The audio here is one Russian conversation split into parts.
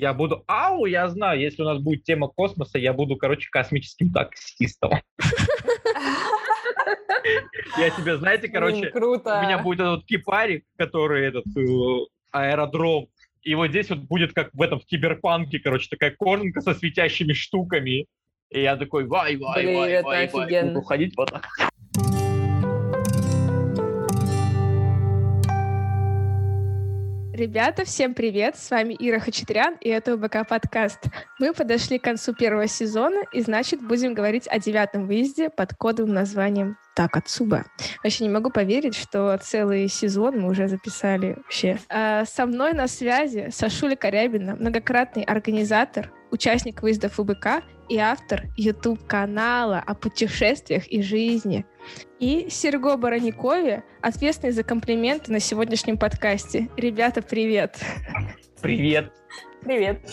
Я буду, ау, я знаю, если у нас будет тема космоса, я буду, короче, космическим таксистом. Я тебе, знаете, короче, круто. у меня будет этот кипарик, который этот э, аэродром, и вот здесь вот будет как в этом в киберпанке, короче, такая кожанка со светящими штуками. И я такой, вай, вай, вай, вай, вай, буду ходить вот так. Ребята, всем привет! С вами Ира Хачатрян, и это УБК подкаст. Мы подошли к концу первого сезона, и значит будем говорить о девятом выезде под кодовым названием Такацуба. Вообще не могу поверить, что целый сезон мы уже записали вообще. А, со мной на связи Сашуля Корябина, многократный организатор, участник выездов УБК и автор YouTube-канала о путешествиях и жизни. И Серго Бараникове, ответственный за комплименты на сегодняшнем подкасте. Ребята, привет! Привет. Привет.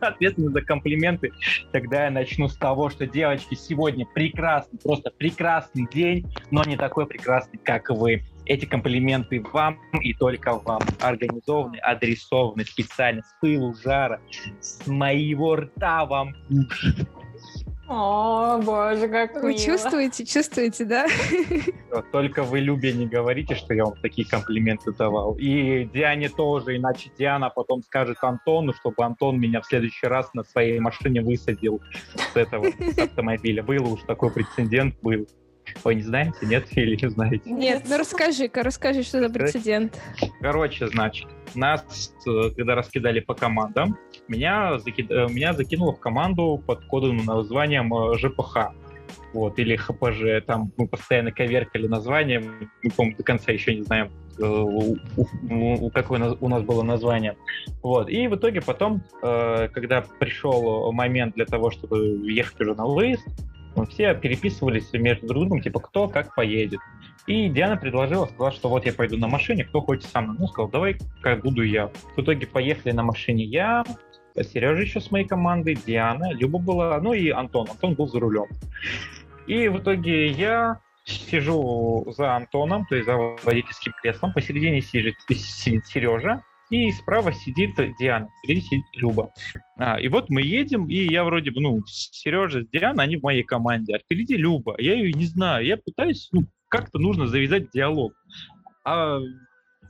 Ответственный за комплименты. Тогда я начну с того, что, девочки, сегодня прекрасный, просто прекрасный день, но не такой прекрасный, как вы. Эти комплименты вам и только вам. Организованы, адресованы специально с пылу жара, с моего рта вам. О, боже, как Вы мило. чувствуете, чувствуете, да? Только вы, Любе, не говорите, что я вам такие комплименты давал. И Диане тоже, иначе Диана потом скажет Антону, чтобы Антон меня в следующий раз на своей машине высадил с этого автомобиля. Был уж такой прецедент, был. Вы не знаете, нет? Или не знаете? Нет, ну расскажи-ка, расскажи, что за прецедент. Короче, значит, нас, э, когда раскидали по командам, меня, заки- э, меня закинуло в команду под кодовым названием э, ЖПХ. Вот, или ХПЖ, там мы постоянно коверкали название, мы, по-моему, до конца еще не знаем, у- у- у- какое у нас было название. Вот, и в итоге потом, э, когда пришел момент для того, чтобы ехать уже на выезд, мы все переписывались между друг другом, типа, кто как поедет. И Диана предложила, сказала, что вот я пойду на машине, кто хочет со мной. Ну, сказал, давай, как буду я. В итоге поехали на машине я, Сережа еще с моей командой, Диана, Люба была, ну и Антон. Антон был за рулем. И в итоге я сижу за Антоном, то есть за водительским креслом. Посередине сидит, сидит Сережа, и справа сидит Диана, впереди сидит Люба. А, и вот мы едем, и я вроде бы, ну, Сережа с Дианой, они в моей команде, а впереди Люба. Я ее не знаю, я пытаюсь, ну, как-то нужно завязать диалог. А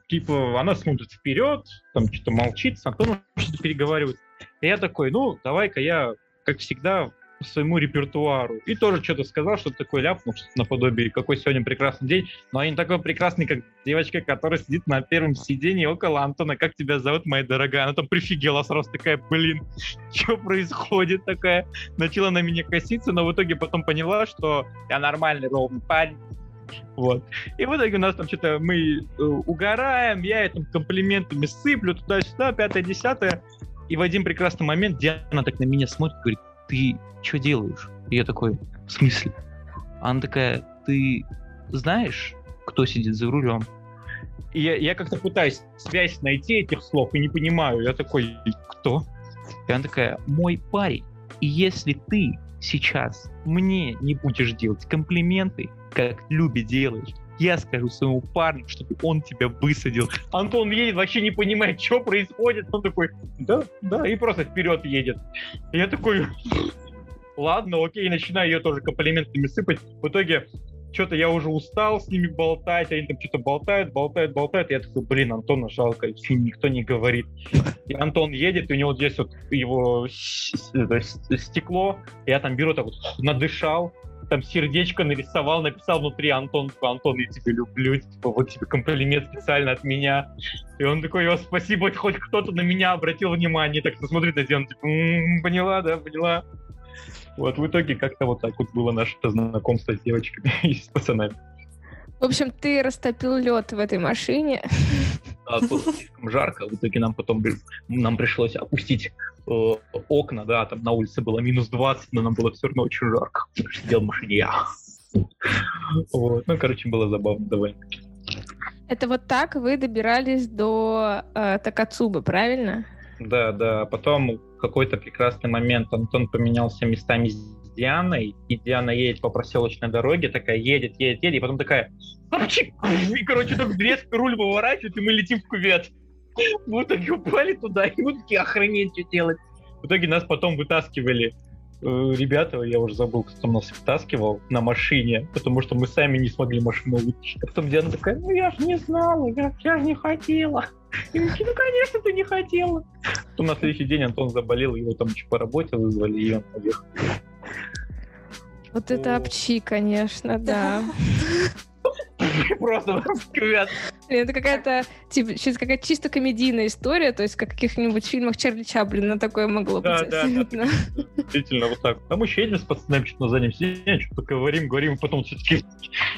типа она смотрит вперед, там что-то молчит, Антоном что-то переговаривает. И я такой, ну, давай-ка я, как всегда, своему репертуару. И тоже что-то сказал, что-то такое ляпнул, что-то наподобие, какой сегодня прекрасный день, но не такой прекрасный, как девочка, которая сидит на первом сиденье около Антона. Как тебя зовут, моя дорогая? Она там прифигела сразу такая, блин, что происходит такая? Начала на меня коситься, но в итоге потом поняла, что я нормальный, ровный парень. Вот. И в итоге у нас там что-то мы э, угораем, я там комплиментами сыплю туда-сюда, пятое-десятое. И в один прекрасный момент Диана так на меня смотрит, говорит, ты что делаешь? И я такой, в смысле? Она такая, ты знаешь, кто сидит за рулем? И я, я как-то пытаюсь связь найти этих слов и не понимаю. Я такой, кто? И она такая, мой парень. И если ты сейчас мне не будешь делать комплименты, как Любе делаешь, я скажу своему парню, чтобы он тебя высадил. Антон едет, вообще не понимает, что происходит. Он такой, да, да, и просто вперед едет. Я такой, ладно, окей, начинаю ее тоже комплиментами сыпать. В итоге что-то я уже устал с ними болтать, они там что-то болтают, болтают, болтают. Я такой, блин, Антона жалко, с ним никто не говорит. И Антон едет, и у него здесь вот его стекло, я там беру так вот, надышал, там сердечко нарисовал, написал внутри Антон, типа, Антон, я тебя люблю, типа, вот тебе комплимент специально от меня. И он такой, о, спасибо, хоть кто-то на меня обратил внимание, так смотрит на Диану, типа, «М, поняла, да, поняла. Вот в итоге как-то вот так вот было наше знакомство с девочками и с пацанами. В общем, ты растопил лед в этой машине. А было слишком жарко, в итоге нам потом нам пришлось опустить э, окна, да, там на улице было минус 20, но нам было все равно очень жарко, потому что сидел в машине я. Вот. Ну, короче, было забавно довольно. Это вот так вы добирались до э, Такацубы, правильно? Да, да. Потом в какой-то прекрасный момент Антон поменялся местами с Дианой, и Диана едет по проселочной дороге, такая едет, едет, едет, и потом такая... «Апчик!» И, короче, так резко руль выворачивает, и мы летим в кювет. Мы так упали туда, и мы такие, охренеть, что делать. В итоге нас потом вытаскивали э, ребята, я уже забыл, кто нас вытаскивал на машине, потому что мы сами не смогли машину вытащить. А потом Диана такая, ну я же не знала, я, я же не хотела. И мы такие, ну конечно ты не хотела. Потом на следующий день Антон заболел, его там еще по работе вызвали, и он поехал. Вот это обчи, конечно, да. Просто. Блин, Это какая-то, типа, чисто какая-то чисто комедийная история, то есть как в каких-нибудь фильмах Чарли Чаплина такое могло Да, быть. да, да, абсолютно. Действительно, вот так. А мы еще едем с пацанами что-то на заднем сиденье, что-то говорим, говорим, и потом все-таки,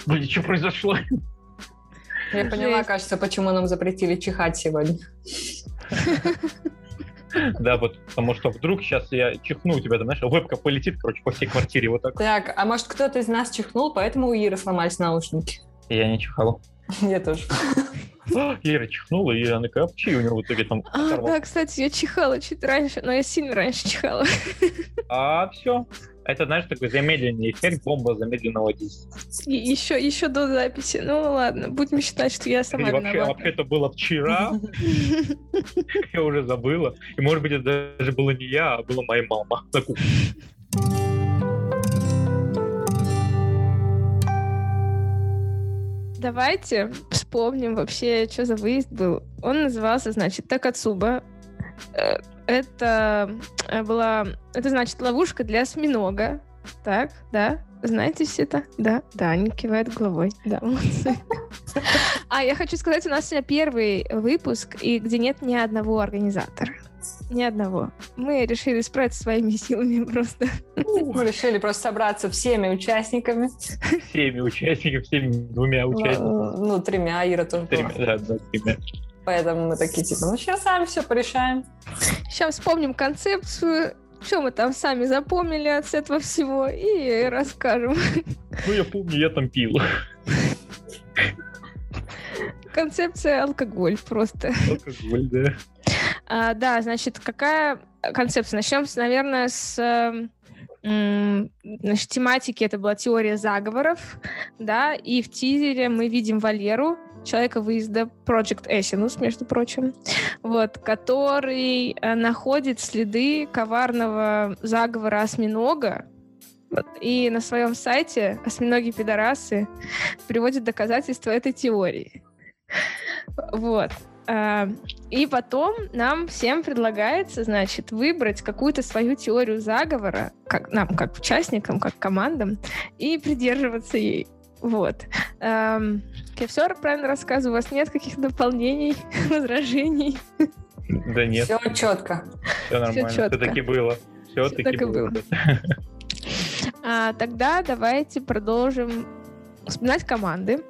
блин, что произошло? Я поняла, кажется, почему нам запретили чихать сегодня. Да, вот, потому что вдруг сейчас я чихну, у тебя там, знаешь, вебка полетит, короче, по всей квартире вот так. Так, а может кто-то из нас чихнул, поэтому у Иры сломались наушники? Я не чихал. Я тоже. Ира чихнула, и она такая, «А у него в итоге там А, да, кстати, я чихала чуть раньше, но я сильно раньше чихала. А все. Это, знаешь, такой замедленный эффект бомба замедленного действия. И еще, еще до записи. Ну ладно, будем считать, что я сама И вообще, вообще это было вчера, я уже забыла. И может быть это даже было не я, а была моя мама на кухне. Давайте вспомним вообще, что за выезд был. Он назывался, значит, Такацуба. Это э, была, это значит ловушка для осьминога. Так, да? Знаете все это? Да, да, они кивают головой. Да, молодцы. А, я хочу сказать, у нас сегодня первый выпуск, и где нет ни одного организатора. Ни одного. Мы решили справиться своими силами просто. Мы решили просто собраться всеми участниками. Всеми участниками, всеми двумя участниками. Ну, тремя, Ира тоже. Тремя, Да, да, тремя. Поэтому мы такие, типа, ну сейчас сами все порешаем. Сейчас вспомним концепцию, что мы там сами запомнили от этого всего, и расскажем. Ну, я помню, я там пил. Концепция алкоголь просто. Алкоголь, да. А, да, значит, какая концепция? Начнем, наверное, с эм, значит, тематики. Это была теория заговоров, да, и в тизере мы видим Валеру, человека выезда Project Эсинус, между прочим, вот, который э, находит следы коварного заговора осьминога, вот, и на своем сайте осьминоги пидорасы приводит доказательства этой теории. Вот. А, И потом нам всем предлагается, значит, выбрать какую-то свою теорию заговора, как нам, как участникам, как командам, и придерживаться ей. Вот. Эм, Я все правильно рассказываю, у вас нет каких дополнений, возражений. Да нет, Все четко. все нормально. чётко. Все-таки было. Все-таки так и было. было. А, тогда давайте продолжим вспоминать команды.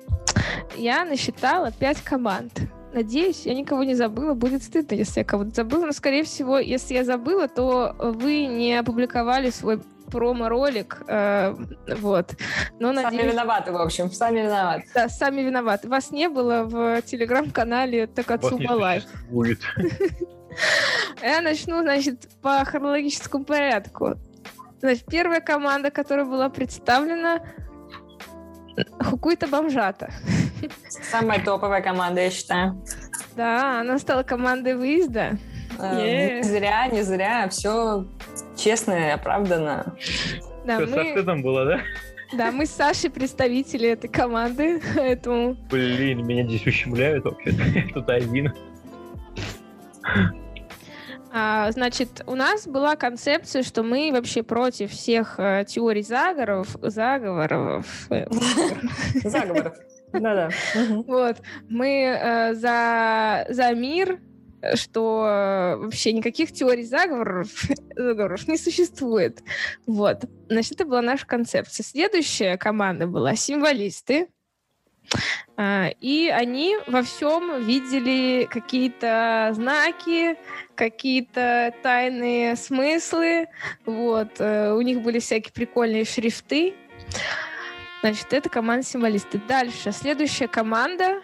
Я насчитала пять команд. Надеюсь, я никого не забыла. Будет стыдно, если я кого-то забыла. Но, скорее всего, если я забыла, то вы не опубликовали свой промо-ролик. э, вот. Но, Сами надеюсь, виноваты, в общем, сами виноваты. да, сами виноваты. Вас не было в телеграм-канале Такацуба Лайф. существует. Я начну, значит, по хронологическому порядку. Значит, первая команда, которая была представлена, Хукуйта Бомжата. Самая топовая команда, я считаю. Да, она стала командой выезда. Э. Не зря, не зря. Все честно и оправданно. Да, со мы, стыдом было, да? да, мы с Сашей представители этой команды, поэтому Блин, меня здесь ущемляют вообще. Тут один. А, значит, у нас была концепция, что мы вообще против всех э, теорий заговоров, заговоров. э, Заговоров. Да-да. Вот, мы э, за, за мир, что э, вообще никаких теорий заговоров, заговоров не существует. Вот, значит, это была наша концепция. Следующая команда была символисты. А, И они во всем видели какие-то знаки, какие-то тайные смыслы. Вот. э, У них были всякие прикольные шрифты. Значит, это команда символисты. Дальше. Следующая команда э,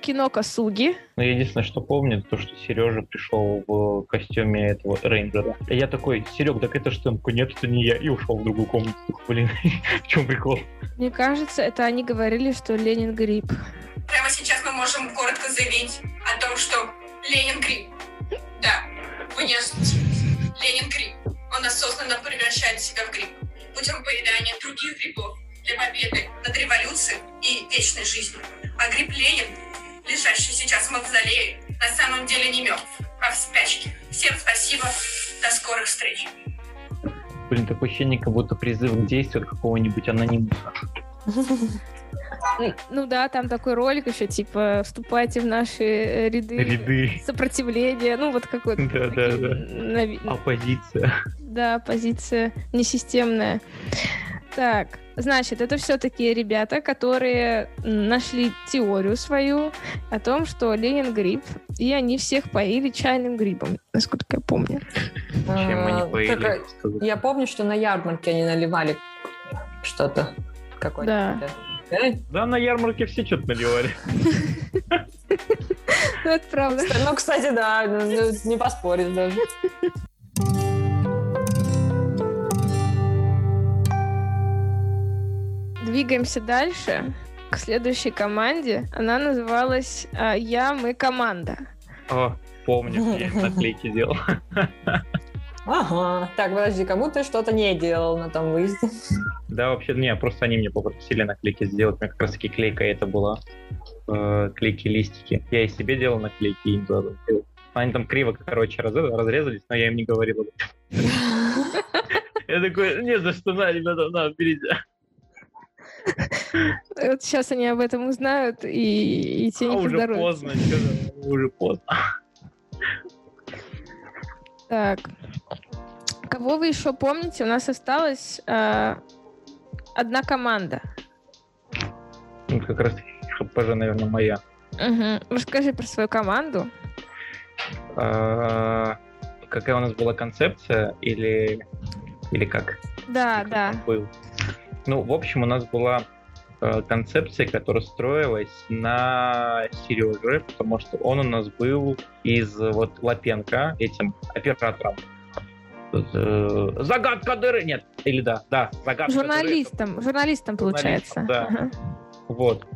Кино Касуги. Но я единственное, что помню, то, что Сережа пришел в костюме этого рейнджера. И я такой, Серег, так это что? Нет, это не я. И ушел в другую комнату. Блин, в чем прикол? Мне кажется, это они говорили, что Ленин грипп. Прямо сейчас мы можем коротко заявить о том, что Ленин гриб. Да, вы не ослышались. Ленин гриб. Он осознанно превращает себя в гриб путем поедания других грибов для победы над революцией и вечной жизнью. А гриб Ленин, лежащий сейчас в мавзолее, на самом деле не мертв, а в спячке. Всем спасибо. До скорых встреч. Блин, такое ощущение, как будто призыв к действию от какого-нибудь анонимуса. Ну да, там такой ролик еще, типа, вступайте в наши э, ряды, Ряды. сопротивления, ну вот какой-то... Да, да, да. нави- Оппозиция. Да, позиция несистемная. Так, значит, это все-таки ребята, которые нашли теорию свою о том, что Ленин гриб, и они всех поили чайным грибом, насколько я помню. Чем они А, сказать. Я помню, что на ярмарке они наливали что-то. Какое-то. Э, Да, на ярмарке все что-то наливали. Ну, это правда. Ну, кстати, да, ну, не поспоришь даже. Двигаемся дальше к следующей команде. Она называлась а, «Я, мы, команда». О, помню, я наклейки делал. Ага. Так, подожди, кому ты что-то не делал на том выезде? Да, вообще, не, просто они мне попросили наклейки сделать. У меня как раз таки клейка это была. Э, клейки, листики. Я и себе делал наклейки, и им. Они там криво, короче, раз- разрезались, но я им не говорил. Я такой, не за что, на, ребята, на, берите. Вот сейчас они об этом узнают, и, и те А не уже поздно, уже поздно. Так. Кого вы еще помните? У нас осталась а, одна команда. Ну, как раз ХПЖ, наверное, моя. Мгм. Расскажи про свою команду. А, Какая у нас была концепция или, или как? Да, Как да. был. Ну, в общем, у нас была э, концепция, которая строилась на Сереже, потому что он у нас был из э, вот Лапенко, этим оператором. Э, Загадка дыры! Нет, или да, да, загадка дыры. Журналистом, журналистом получается. Журналистом, да. Ага. Вот.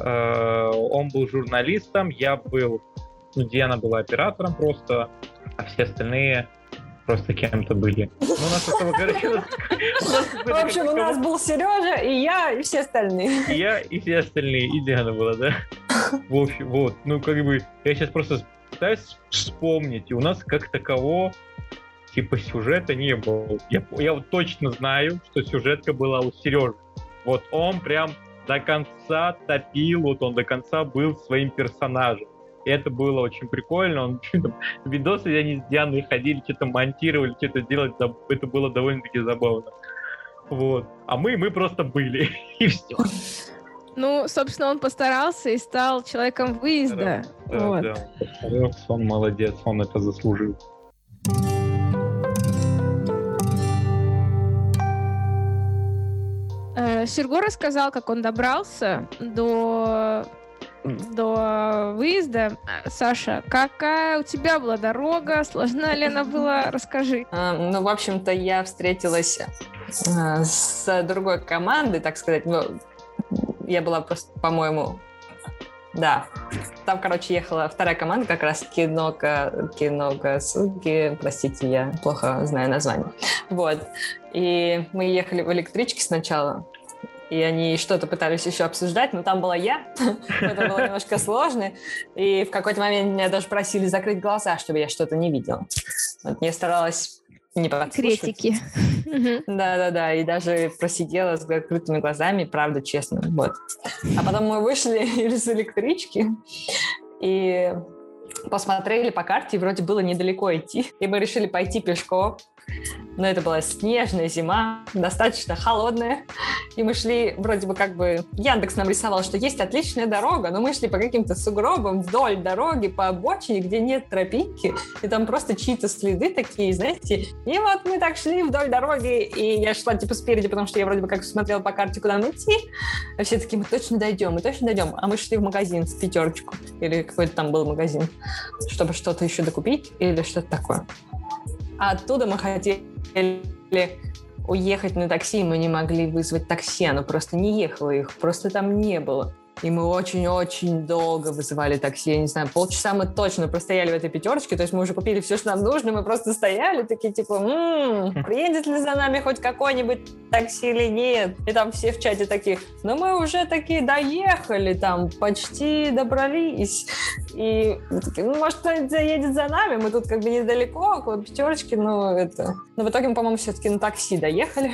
Он был журналистом, я был... Ну, Диана была оператором просто, а все остальные просто кем-то были. Ну, у нас особо, короче, В общем, у нас был Сережа, и я, и все остальные. я, и все остальные, и Диана была, да? В общем, вот, ну, как бы, я сейчас просто пытаюсь вспомнить, и у нас как такового типа сюжета не было. Я, я вот точно знаю, что сюжетка была у Сережи. Вот он прям до конца топил, вот он до конца был своим персонажем. И это было очень прикольно. Он там, видосы они с Дианой ходили, что-то монтировали, что-то делать. Это было довольно-таки забавно. Вот. А мы, мы просто были. И все. Ну, собственно, он постарался и стал человеком выезда. Да, Вот. да. Постарался, Он молодец, он это заслужил. Э, Серго рассказал, как он добрался до до выезда. Саша, какая у тебя была дорога? Сложна ли она была? Расскажи. А, Ну, в общем-то, я встретилась а, с другой командой, так сказать. Ну, я была просто, по-моему, да. Там, короче, ехала вторая команда, как раз Кинока, Кинока Суги, простите, я плохо знаю название. Вот. И мы ехали в электричке сначала, и они что-то пытались еще обсуждать, но там была я, это было немножко сложно, и в какой-то момент меня даже просили закрыть глаза, чтобы я что-то не видела. Вот я старалась не подслушивать. Секретики. Да-да-да, и даже просидела с закрытыми глазами, правда, честно, вот. А потом мы вышли из электрички и посмотрели по карте, и вроде было недалеко идти, и мы решили пойти пешком. Но это была снежная зима, достаточно холодная. И мы шли, вроде бы как бы... Яндекс нам рисовал, что есть отличная дорога, но мы шли по каким-то сугробам вдоль дороги, по обочине, где нет тропинки. И там просто чьи-то следы такие, знаете. И вот мы так шли вдоль дороги, и я шла типа спереди, потому что я вроде бы как смотрела по карте, куда нам идти. А все такие, мы точно дойдем, мы точно дойдем. А мы шли в магазин с пятерочку. Или какой-то там был магазин, чтобы что-то еще докупить или что-то такое. А оттуда мы хотели уехать на такси, мы не могли вызвать такси, оно просто не ехало, их просто там не было. И мы очень-очень долго вызывали такси. Я не знаю, полчаса мы точно простояли в этой пятерочке. То есть мы уже купили все, что нам нужно. Мы просто стояли такие, типа, м-м, приедет ли за нами хоть какой-нибудь такси или нет? И там все в чате такие, ну мы уже такие доехали, там почти добрались. И такие, ну, может, кто-нибудь заедет за нами? Мы тут как бы недалеко, около пятерочки, но это... Но в итоге мы, по-моему, все-таки на такси доехали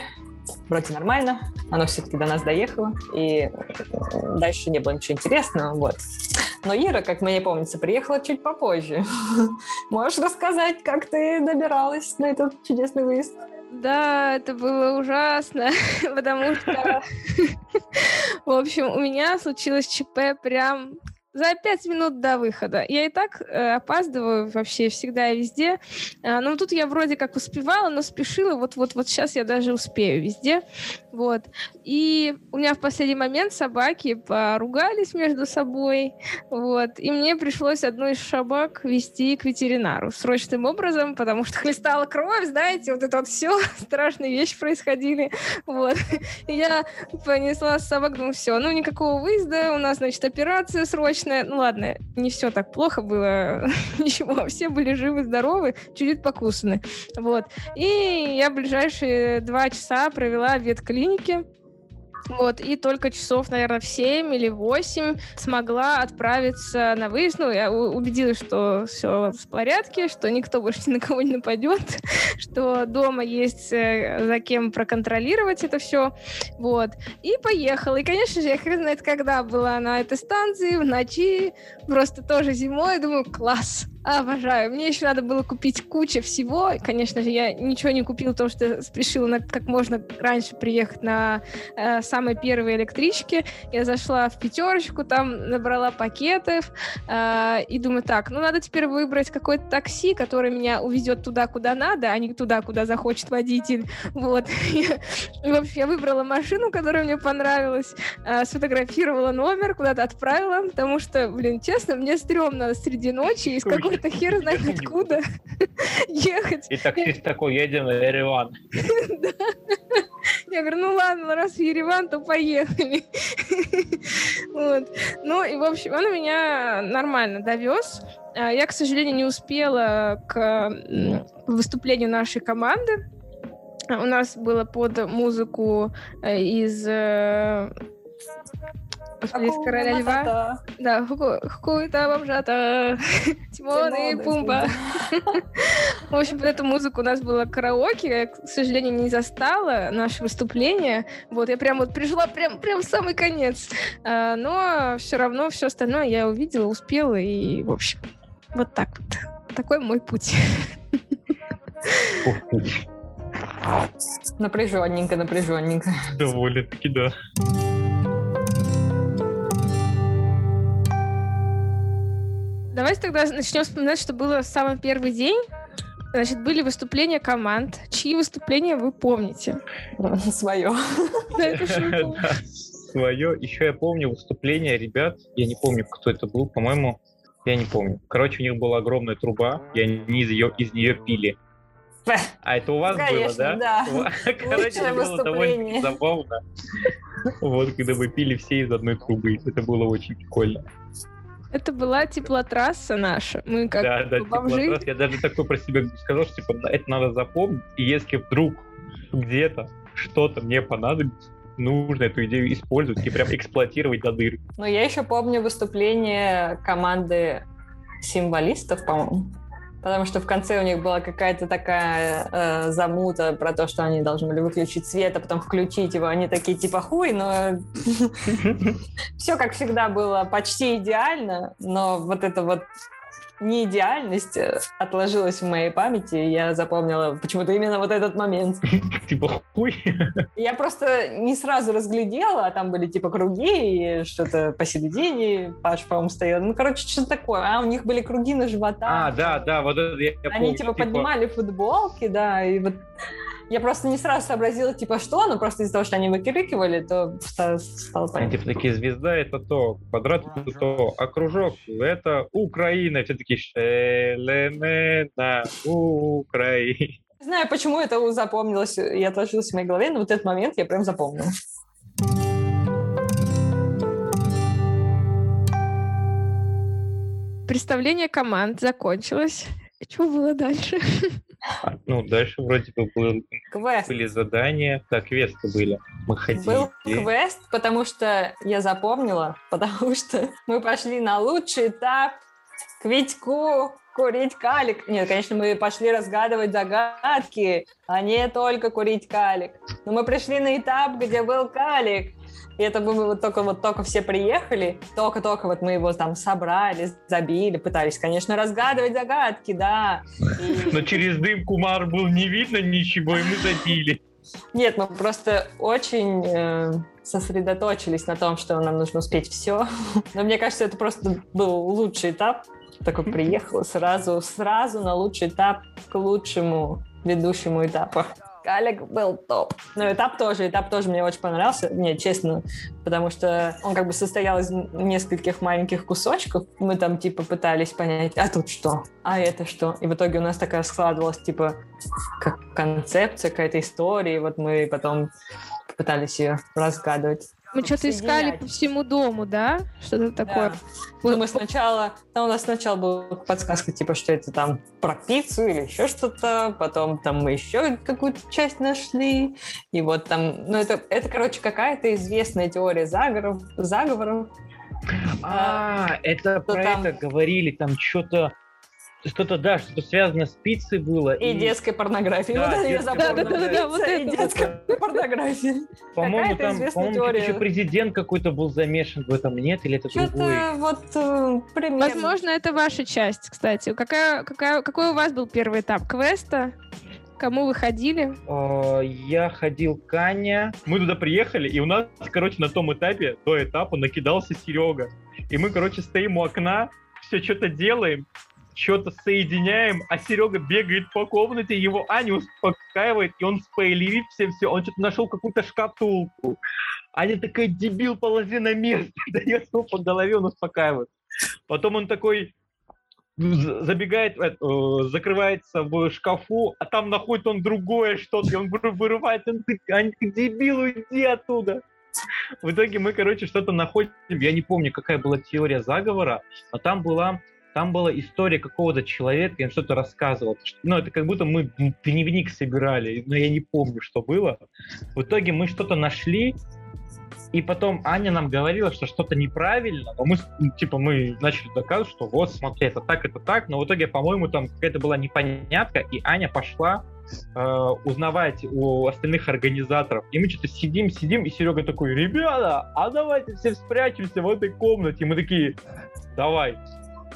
вроде нормально, оно все-таки до нас доехало, и дальше не было ничего интересного, вот. Но Ира, как мне помнится, приехала чуть попозже. Можешь рассказать, как ты добиралась на этот чудесный выезд? Да, это было ужасно, потому что, в общем, у меня случилось ЧП прям за пять минут до выхода. Я и так э, опаздываю вообще всегда и везде. А, ну, тут я вроде как успевала, но спешила. Вот-вот вот сейчас я даже успею везде. Вот. И у меня в последний момент собаки поругались между собой. Вот. И мне пришлось одну из собак вести к ветеринару срочным образом, потому что хлестала кровь, знаете, вот это вот все, страшные вещи происходили. Вот. И я понесла собак, думаю, все, ну никакого выезда, у нас, значит, операция срочная ну ладно, не все так плохо было, ничего, все были живы, здоровы, чуть-чуть покусаны, вот. И я ближайшие два часа провела в ветклинике, вот, и только часов, наверное, в 7 или 8 смогла отправиться на выезд. Ну, я убедилась, что все в порядке, что никто больше ни на кого не нападет, что дома есть э, за кем проконтролировать это все. Вот. И поехала. И, конечно же, я хрен знает, когда была на этой станции, в ночи, просто тоже зимой. Думаю, класс, Обожаю. Мне еще надо было купить кучу всего. Конечно же, я ничего не купила, потому что спешила на, как можно раньше приехать на э, самой первой электричке. Я зашла в пятерочку, там набрала пакетов э, и думаю, так, ну надо теперь выбрать какое-то такси, которое меня увезет туда, куда надо, а не туда, куда захочет водитель. Вот. в общем, я выбрала машину, которая мне понравилась, э, сфотографировала номер, куда-то отправила, потому что, блин, честно, мне стрёмно среди ночи из какой какой-то хер знает откуда ехать. И таксист такой, едем в Ереван. Я говорю, ну ладно, раз в Ереван, то поехали. вот. Ну и, в общем, он меня нормально довез. А, я, к сожалению, не успела к выступлению нашей команды. У нас было под музыку э, из э, из короля льва. Да, хуй-то бомжата, Тимон и Пумба. В общем, под эту музыку у нас было караоке. Я, к сожалению, не застала наше выступление. Вот, я прям вот пришла прям, прям в самый конец. А, но все равно все остальное я увидела, успела. И, в общем, вот так вот. Такой мой путь. Напряженненько, напряженненько. Довольно-таки, да. Давайте тогда начнем вспоминать, что было в самый первый день. Значит, были выступления команд. Чьи выступления вы помните? Свое. Свое. Еще я помню выступление ребят. Я не помню, кто это был. По-моему, я не помню. Короче, у них была огромная труба, и они из, ее, из нее пили. А это у вас Конечно, было, да? да. Короче, это было довольно забавно. Вот, когда мы пили все из одной трубы. Это было очень прикольно. Это была теплотрасса наша. Мы как да, да, бомжи. Я даже такой про себя сказал, что типа, это надо запомнить. И если вдруг где-то что-то мне понадобится, нужно эту идею использовать и прям эксплуатировать до дыр. Ну, я еще помню выступление команды символистов, по-моему потому что в конце у них была какая-то такая э, замута про то, что они должны были выключить свет, а потом включить его. Они такие типа хуй, но все как всегда было почти идеально, но вот это вот неидеальность э, отложилась в моей памяти, я запомнила почему-то именно вот этот момент. Типа хуй? Я просто не сразу разглядела, а там были типа круги и что-то посередине, Паш, по-моему, стоял. Ну, короче, что такое. А, у них были круги на животах. А, да, да, вот это я Они типа, типа поднимали футболки, да, и вот я просто не сразу сообразила, типа, что, но просто из-за того, что они выкрикивали, то стало понятно. Типа такие, звезда это то, квадрат это то, а кружок это Украина. Все такие, шеленена, Украина. Не знаю, почему это запомнилось и отложилось в моей голове, но вот этот момент я прям запомнила. представление команд закончилось. Что было дальше? Ну, дальше вроде бы был- Квест. были задания. Так, квесты были. Мы ходили. Был квест, потому что я запомнила, потому что мы пошли на лучший этап к Витьку курить калик. Нет, конечно, мы пошли разгадывать загадки, а не только курить калик. Но мы пришли на этап, где был калик. И это было вот только вот только все приехали, только-только вот мы его там собрали, забили, пытались, конечно, разгадывать загадки, да. И- Но через дым Кумар был не видно ничего, и мы забили. Нет, мы просто очень э, сосредоточились на том, что нам нужно успеть все. Но мне кажется, это просто был лучший этап. Такой приехал сразу, сразу на лучший этап к лучшему ведущему этапу. Калик был топ. Но этап тоже, этап тоже мне очень понравился, мне честно, потому что он как бы состоял из нескольких маленьких кусочков. Мы там типа пытались понять, а тут что, а это что. И в итоге у нас такая складывалась типа как концепция какая-то истории. Вот мы потом пытались ее разгадывать. Мы что-то искали по всему дому, да? Что-то такое. Да. Ну, мы сначала, там у нас сначала была подсказка, типа, что это там про пиццу или еще что-то, потом там мы еще какую-то часть нашли, и вот там, ну, это, это короче, какая-то известная теория заговоров, заговоров. А, это Что про там? это говорили, там что-то, что-то, да, что-то связано с пиццей было. И детской порнографии. Да, вот это я детская запомнила. порнография. Да-да-да, вот и это вот. детская порнография. По-моему, там, по-моему, еще президент какой-то был замешан в этом, нет? Или это другой? Что-то вот э, примерно. Возможно, это ваша часть, кстати. Какая, какая, какой у вас был первый этап квеста? Кому вы ходили? А, Я ходил к Ане. Мы туда приехали, и у нас, короче, на том этапе, до этапа, накидался Серега. И мы, короче, стоим у окна, все что-то делаем, что-то соединяем, а Серега бегает по комнате, его Аня успокаивает, и он спойлерит всем все. Он что-то нашел какую-то шкатулку. Аня такая, дебил, положи на место, дает ему по голове, он успокаивает. Потом он такой, забегает, э, закрывается в шкафу, а там находит он другое что-то, и он выры- вырывает, он такой, «Ань, ты дебил, уйди оттуда. В итоге мы, короче, что-то находим, я не помню, какая была теория заговора, но там была там была история какого-то человека, и он что-то рассказывал. Ну, это как будто мы дневник собирали, но я не помню, что было. В итоге мы что-то нашли, и потом Аня нам говорила, что что-то неправильно, но мы, ну, типа, мы начали доказывать, что вот, смотри, это так, это так, но в итоге, по-моему, там какая-то была непонятка, и Аня пошла э, узнавать у остальных организаторов. И мы что-то сидим, сидим, и Серега такой, ребята, а давайте все спрячемся в этой комнате. И мы такие, давай.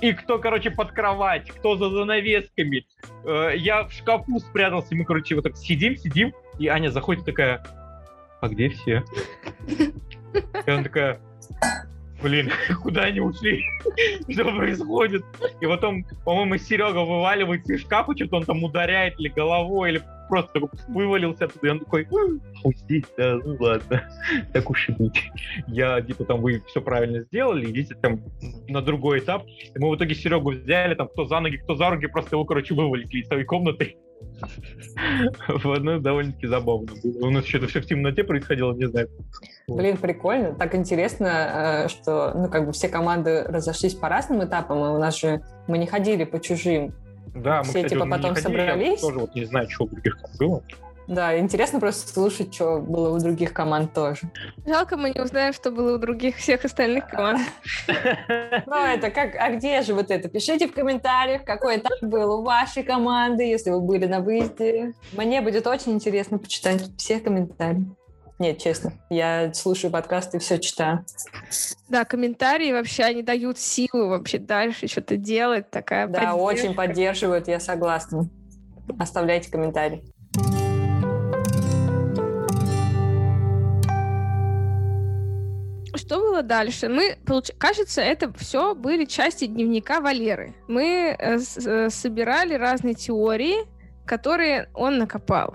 И кто, короче, под кровать, кто за занавесками. Э, я в шкафу спрятался, мы, короче, вот так сидим, сидим, и Аня заходит такая, а где все? И она такая, блин, куда они ушли? Что происходит? И потом, по-моему, Серега вываливается из шкафа, что-то он там ударяет или головой, или просто вывалился оттуда, и он такой, а здесь, да, ну ладно, так уж и быть. Я, типа, там, вы все правильно сделали, идите там на другой этап. И мы в итоге Серегу взяли, там, кто за ноги, кто за руки, просто его, короче, вывалили из той комнаты. Ну, довольно-таки забавно. У нас что-то все в темноте происходило, не знаю. Блин, прикольно. Так интересно, э, что ну, как бы все команды разошлись по разным этапам, и у нас же мы не ходили по чужим. Да, мы, Все, кстати, типа, вот не потом ходили, я собрались? тоже вот не знаю, что у других было. Да, интересно просто слушать, что было у других команд тоже. Жалко, мы не узнаем, что было у других всех остальных команд. Ну, это как, а где же вот это? Пишите в комментариях, какой этап был у вашей команды, если вы были на выезде. Мне будет очень интересно почитать все комментарии. Нет, честно, я слушаю подкасты и все читаю. Да, комментарии вообще, они дают силу вообще дальше что-то делать. Такая Да, поддержка. очень поддерживают, я согласна. Оставляйте комментарии. Что было дальше? Мы, получ- кажется, это все были части дневника Валеры. Мы э, э, собирали разные теории, которые он накопал.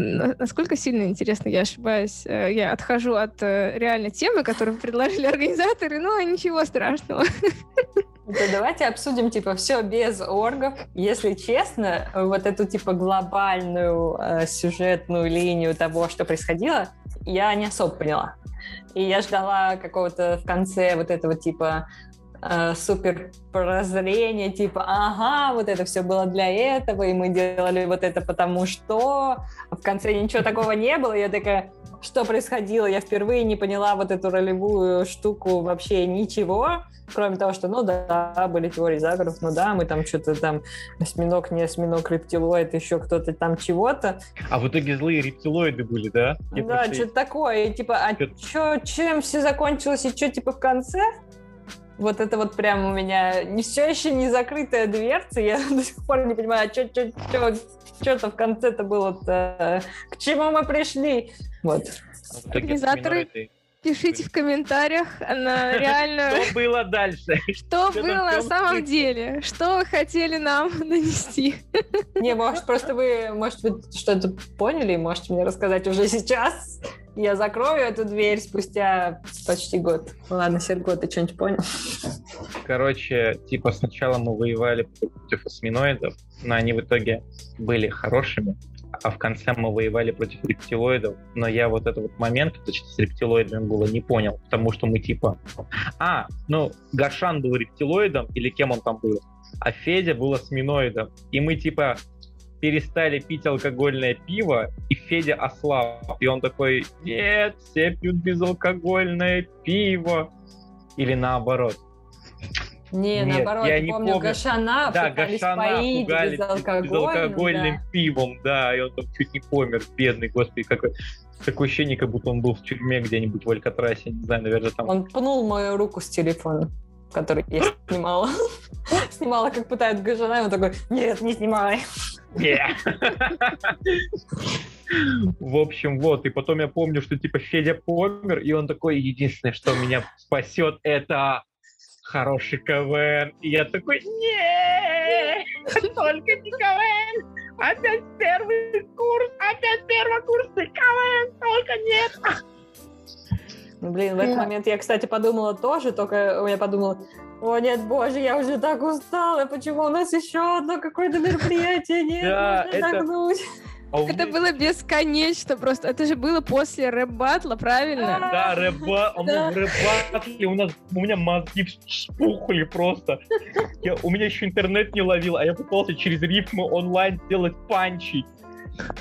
На- Насколько сильно интересно, я ошибаюсь. Э, Я отхожу от э, реальной темы, которую предложили организаторы, но ничего страшного. Да давайте обсудим, типа, все без оргов. Если честно, вот эту, типа, глобальную э, сюжетную линию того, что происходило, я не особо поняла. И я ждала какого-то в конце вот этого, типа, э, супер прозрение, типа, ага, вот это все было для этого, и мы делали вот это потому что, а в конце ничего такого не было, я такая, что происходило, я впервые не поняла вот эту ролевую штуку вообще ничего, кроме того, что, ну да, были теории заговоров, ну да, мы там что-то там осьминог, не осьминог, рептилоид, еще кто-то там чего-то. А в итоге злые рептилоиды были, да? Я да, что-то такое, и, типа, а чё, чем все закончилось, и что, типа, в конце? Вот это вот прям у меня не все еще не закрытая дверца. Я до сих пор не понимаю, а что что что что-то в конце-то было-то. К чему мы пришли? Вот. Организаторы Пишите в комментариях, она реально... Что было дальше? Что было на самом деле? Что вы хотели нам донести? Не, может, просто вы, может, вы что-то поняли и можете мне рассказать уже сейчас. Я закрою эту дверь спустя почти год. Ладно, Серго, ты что-нибудь понял? Короче, типа сначала мы воевали против осьминоидов, но они в итоге были хорошими, а в конце мы воевали против рептилоидов, но я вот этот вот момент, точнее, с рептилоидами было не понял, потому что мы типа... А, ну, Гашан был рептилоидом, или кем он там был, а Федя был осьминоидом, и мы типа перестали пить алкогольное пиво, и Федя ослаб. И он такой, нет, все пьют безалкогольное пиво. Или наоборот. Не, Нет, наоборот, я не помню, помню. Гашана да, Гашана поить безалкогольным да. пивом, да, и он там чуть не помер, бедный, господи, какой такое ощущение, как будто он был в тюрьме где-нибудь в Алькатрасе, не знаю, наверное, там... Он пнул мою руку с телефона, который я снимала. Снимала, как пытают Гажана, и он такой, нет, не снимай. В общем, вот, и потом я помню, что типа Федя помер, и он такой, единственное, что меня спасет, это хороший КВН. И я такой, нет, только не КВН. Опять первый курс, опять первокурсный КВН, только нет. Ну, блин, в этот момент я, кстати, подумала тоже, только я подумала, о нет, боже, я уже так устала, почему у нас еще одно какое-то мероприятие, нет, да, нужно это... нагнуть. А это было бесконечно просто. Это же было после рэп-батла, правильно? Да, рэп-батл. Да. рэп-батле у нас, у меня мозги вспухли просто. Я, у меня еще интернет не ловил, а я пытался через рифмы онлайн сделать панчи.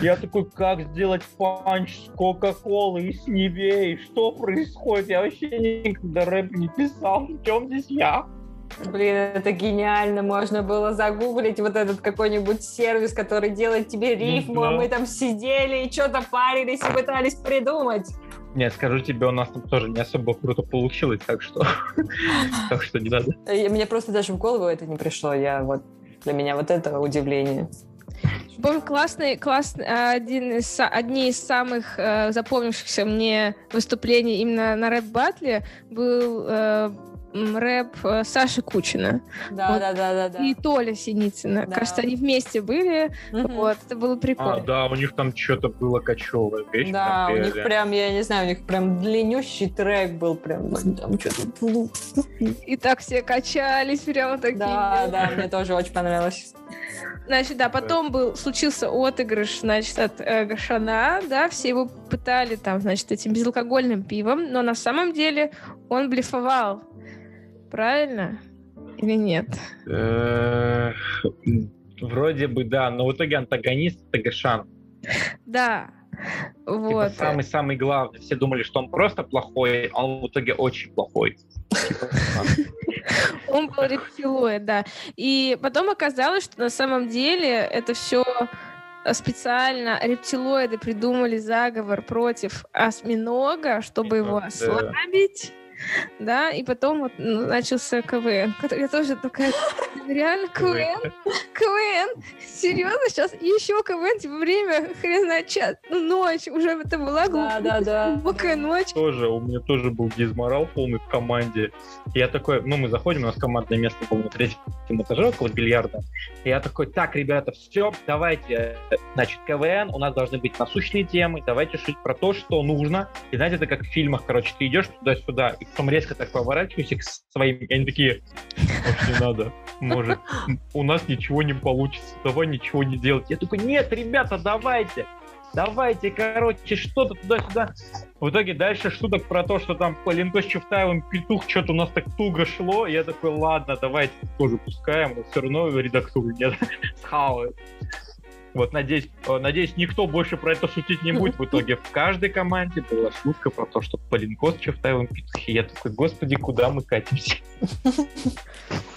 Я такой, как сделать панч с Кока-Колы и с Нивей? Что происходит? Я вообще никогда рэп не писал. В чем здесь я? Блин, это гениально. Можно было загуглить вот этот какой-нибудь сервис, который делает тебе рифму, да. а мы там сидели и что-то парились и пытались придумать. Нет, скажу тебе, у нас там тоже не особо круто получилось, так что, так что не надо. Мне просто даже в голову это не пришло. Я вот для меня вот это удивление. Помню, классный, классный, один из, одни из самых э, запомнившихся мне выступлений именно на рэп-батле был э, рэп э, Саши Кучина. Да, вот. да, да, да, да. И Толя Синицына. Да. Кажется, они вместе были. Угу. Вот, это было прикольно. А, да, у них там что-то было кочевое. Вещь да, у них прям, я не знаю, у них прям длиннющий трек был прям. Там что-то... И так все качались прямо такие. Да, да, мне тоже очень понравилось. Значит, да, потом был, случился отыгрыш, значит, от э, Гашана, да, все его пытали там, значит, этим безалкогольным пивом, но на самом деле он блефовал правильно? Или нет? Э, вроде бы да, но в итоге антагонист Тагашан. Да. Типа вот. Самый-самый главный. Все думали, что он просто плохой, а он в итоге очень плохой. Он был рептилоид, да. И потом оказалось, что на самом деле это все специально рептилоиды придумали заговор против осьминога, чтобы его ослабить да, и потом вот начался КВН, который я тоже такая, реально КВН? КВН? Серьезно? Сейчас еще КВН, типа время, хрен знает, час, ну, ночь, уже это была да, да, да. глубокая ночь. Тоже, у меня тоже был дизморал полный в команде. Я такой, ну, мы заходим, у нас командное место было на третьем этаже около бильярда. Я такой, так, ребята, все, давайте, значит, КВН, у нас должны быть насущные темы, давайте шить про то, что нужно. И знаете, это как в фильмах, короче, ты идешь туда-сюда, и потом резко так поворачиваюсь к своим, и они такие, не надо, может, у нас ничего не получится, давай ничего не делать. Я такой, нет, ребята, давайте. давайте, короче, что-то туда-сюда. В итоге дальше шуток про то, что там Полинко с Чуфтаевым петух, что-то у нас так туго шло. Я такой, ладно, давайте тоже пускаем, но все равно редактуру нет. Схавают. Вот, надеюсь, э, надеюсь, никто больше про это шутить не будет. В итоге в каждой команде была шутка про то, что Полинко с Чуфтаевым петухи. Я такой, господи, куда мы катимся?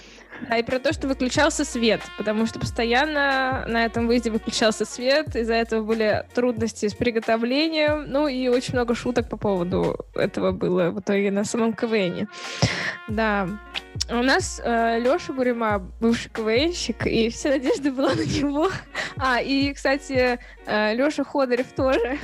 А и про то, что выключался свет, потому что постоянно на этом выезде выключался свет, из-за этого были трудности с приготовлением, ну и очень много шуток по поводу этого было в итоге на самом КВНе. Да. У нас э, Леша Бурима, бывший КВНщик, и вся надежда была на него. А, и, кстати, э, Леша Ходорев тоже.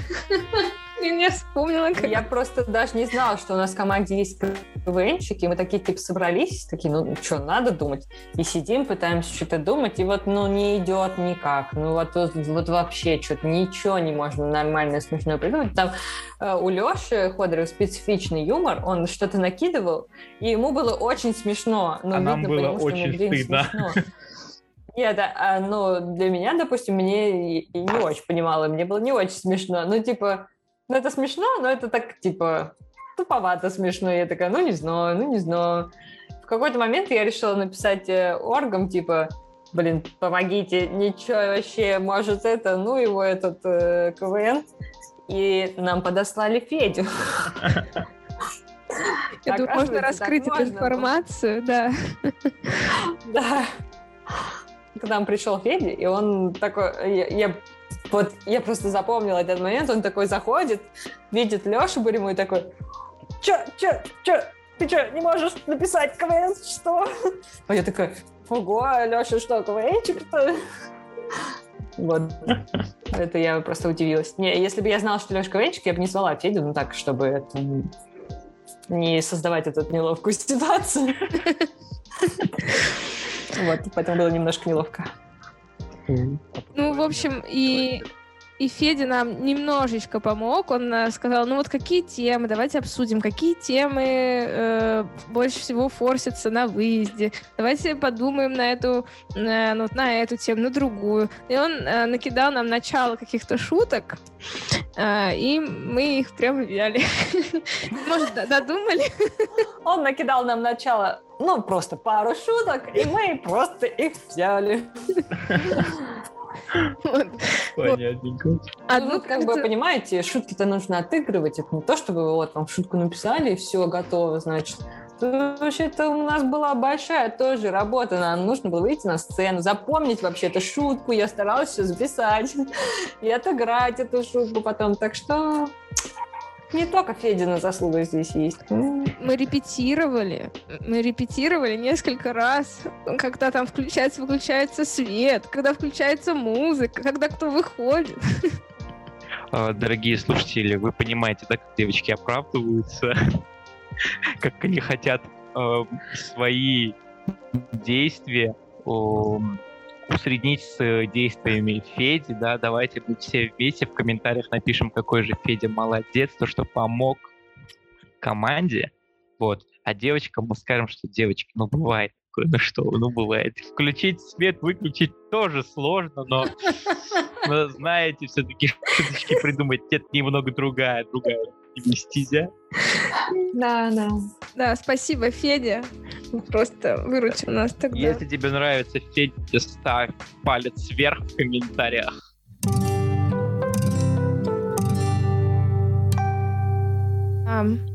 Я не вспомнила. Как... Я просто даже не знала, что у нас в команде есть КВНщики. Мы такие, типа, собрались, такие, ну, что, надо думать. И сидим, пытаемся что-то думать, и вот, ну, не идет никак. Ну, вот, вот, вот вообще что-то ничего не можно нормально смешное придумать. Там э, у Леши Ходорова специфичный юмор, он что-то накидывал, и ему было очень смешно. Но а видно, нам было очень ему, блин, стыдно. Смешно. Нет, а, ну, для меня, допустим, мне и не очень понимала, мне было не очень смешно. Ну, типа, ну, это смешно, но это так, типа, туповато смешно. Я такая, ну, не знаю, ну, не знаю. В какой-то момент я решила написать э, оргам, типа, блин, помогите, ничего вообще, может это, ну, его этот э, КВН. И нам подослали Федю. Я думаю, можно раскрыть эту информацию, да. Да. К нам пришел Федя, и он такой, я вот я просто запомнила этот момент, он такой заходит, видит Лешу Буриму и такой, чё, чё, чё, ты что, не можешь написать КВН, что? А я такая, ого, Леша что, КВНчик, что Вот. Это я просто удивилась. Не, если бы я знала, что Леша КВНчик, я бы не звала Федю, ну так, чтобы это не создавать эту неловкую ситуацию. Вот, поэтому было немножко неловко. Ну, в общем, и и Федя нам немножечко помог. Он э, сказал, ну вот какие темы, давайте обсудим, какие темы э, больше всего форсятся на выезде. Давайте подумаем на эту, э, ну, на эту тему, на другую. И он э, накидал нам начало каких-то шуток, э, и мы их прям взяли. Может, додумали? Он накидал нам начало ну, просто пару шуток, и мы просто их взяли. Понятненько. А ну, как бы, понимаете, шутки-то нужно отыгрывать. Это не то, чтобы вы вот вам шутку написали, и все готово, значит. Вообще-то у нас была большая тоже работа. Нам нужно было выйти на сцену, запомнить вообще эту шутку. Я старалась все записать и отыграть эту шутку потом. Так что не только Федина заслуга здесь есть. Мы репетировали. Мы репетировали несколько раз, когда там включается, выключается свет, когда включается музыка, когда кто выходит. А, дорогие слушатели, вы понимаете, да, как девочки оправдываются, как они хотят а, свои действия усреднить с э, действиями Феди, да, давайте мы все вместе в комментариях напишем, какой же Федя молодец, то, что помог команде, вот, а девочкам мы скажем, что девочки, ну, бывает такое, ну что, ну, бывает. Включить свет, выключить тоже сложно, но, но знаете, все-таки шуточки придумать, это немного другая, другая стезя. Да, да. Да, спасибо, Федя. Просто выручил нас тогда. Если тебе нравится Федя, ставь палец вверх в комментариях.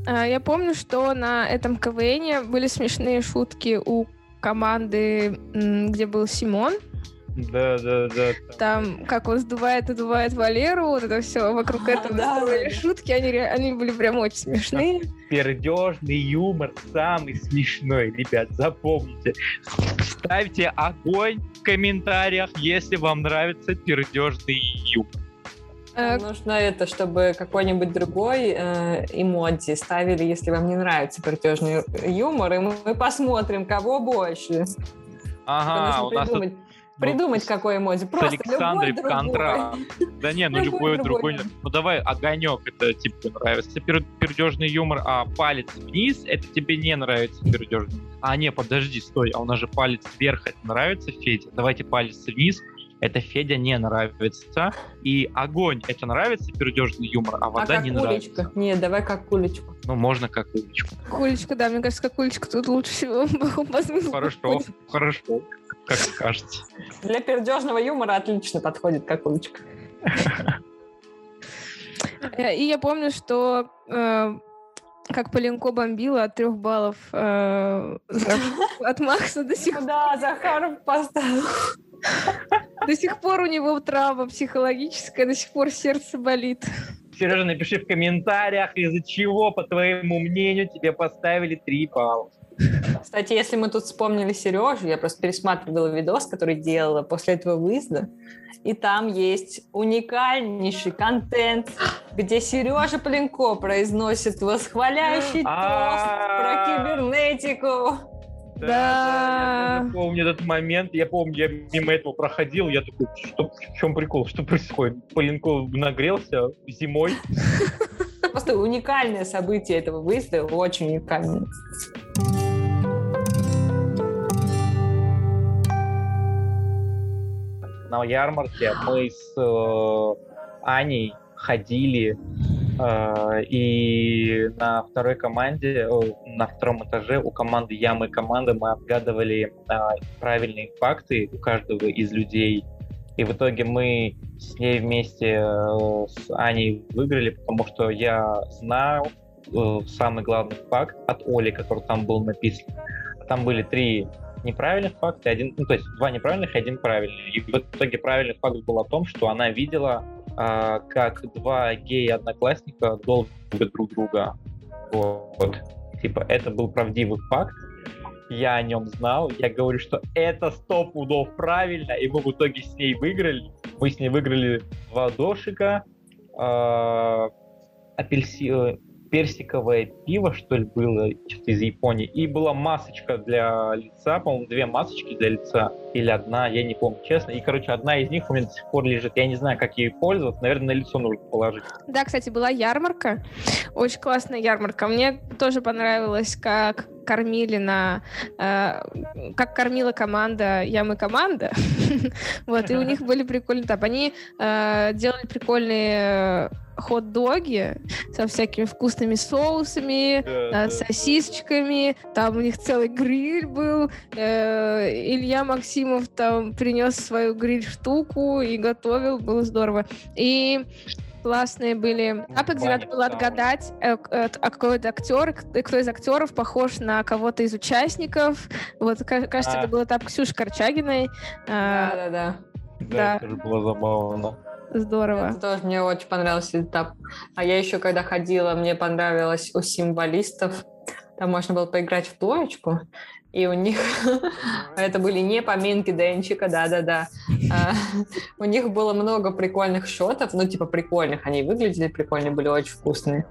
А, я помню, что на этом КВНе были смешные шутки у команды, где был Симон. Да, да, да. Там, как он сдувает и дувает Валеру, вот это все вокруг этого да, да. шутки, они, они были прям очень смешные. Пердежный юмор самый смешной, ребят, запомните. Ставьте огонь в комментариях, если вам нравится пердежный юмор. Нам нужно это, чтобы какой-нибудь другой э, эмодзи ставили, если вам не нравится пердежный юмор, и мы посмотрим, кого больше. Ага, у нас тут придумать ну, какой эмодзи. Просто Александры в контракт. Да не, ну любой другой. Ну давай, огонек, это тебе нравится пер, пердежный юмор, а палец вниз, это тебе не нравится пердежный. А не, подожди, стой, а у нас же палец вверх, это нравится Федя? Давайте палец вниз, это Федя не нравится. И огонь это нравится, пердежный юмор, а А вода как не уличка? нравится. Нет, давай как уличку. Ну, можно как уличку. Кулечка, да, мне кажется, как кулечка тут лучше всего Хорошо, хорошо, как скажете. Для пердежного юмора отлично подходит как уличка. Э, И я помню, что э, как Поленко бомбила от трех баллов э, от Макса до сих, Да, Захаров поставил. До сих пор у него травма психологическая, до сих пор сердце болит. Сережа, напиши в комментариях, из-за чего, по твоему мнению, тебе поставили 3 балла. Кстати, если мы тут вспомнили Сережу, я просто пересматривала видос, который делала после этого выезда, и там есть уникальнейший контент, где Сережа Поленко произносит восхваляющий тост про А, кибернетику. Да, Да. я помню этот момент. Я помню, я мимо этого проходил, я такой, что, в чем прикол, что происходит? Поленко нагрелся зимой. Просто уникальное событие этого выезда, очень уникальное. На ярмарке мы с э, Аней ходили и на второй команде, э, на втором этаже у команды Ямы команды мы отгадывали э, правильные факты у каждого из людей. И в итоге мы с ней вместе э, с Аней выиграли, потому что я знал э, самый главный факт от Оли, который там был написан. Там были три неправильных факта, один, ну, то есть два неправильных и один правильный. И в итоге правильный факт был о том, что она видела, а, как два гея-одноклассника долго друг друга. Вот. Типа, это был правдивый факт. Я о нем знал. Я говорю, что это сто пудов правильно, и мы в итоге с ней выиграли. Мы с ней выиграли два дошика, а, апельси... персиковое пиво, что ли, было, что-то из Японии, и была масочка для лица, по-моему, две масочки для лица, или одна, я не помню, честно. И, короче, одна из них у меня до сих пор лежит. Я не знаю, как ей пользоваться, наверное, на лицо нужно положить. Да, кстати, была ярмарка, очень классная ярмарка. Мне тоже понравилось, как кормили на... э, как кормила команда Ямы команда. Вот, и у них были прикольные... Так, они э, делали прикольные э, хот-доги со всякими вкусными соусами, э, сосисочками, там у них целый гриль был, Илья Максимов там принес свою гриль-штуку и готовил, было здорово. И классные были. Этапы, где надо было отгадать, э, э, а какой-то актер, к- кто из актеров похож на кого-то из участников. Вот, ка- кажется, А. это был этап Ксюши Корчагиной. А, Да-да-да. Да. это тоже было забавно. Здорово. Это тоже мне очень понравился этап. А я еще, когда ходила, мне понравилось у символистов. Там можно было поиграть в плоечку. И у них это были не поминки Денчика, да-да-да. А, У них было много прикольных шотов, ну, типа прикольных. Они выглядели прикольные, были очень вкусные.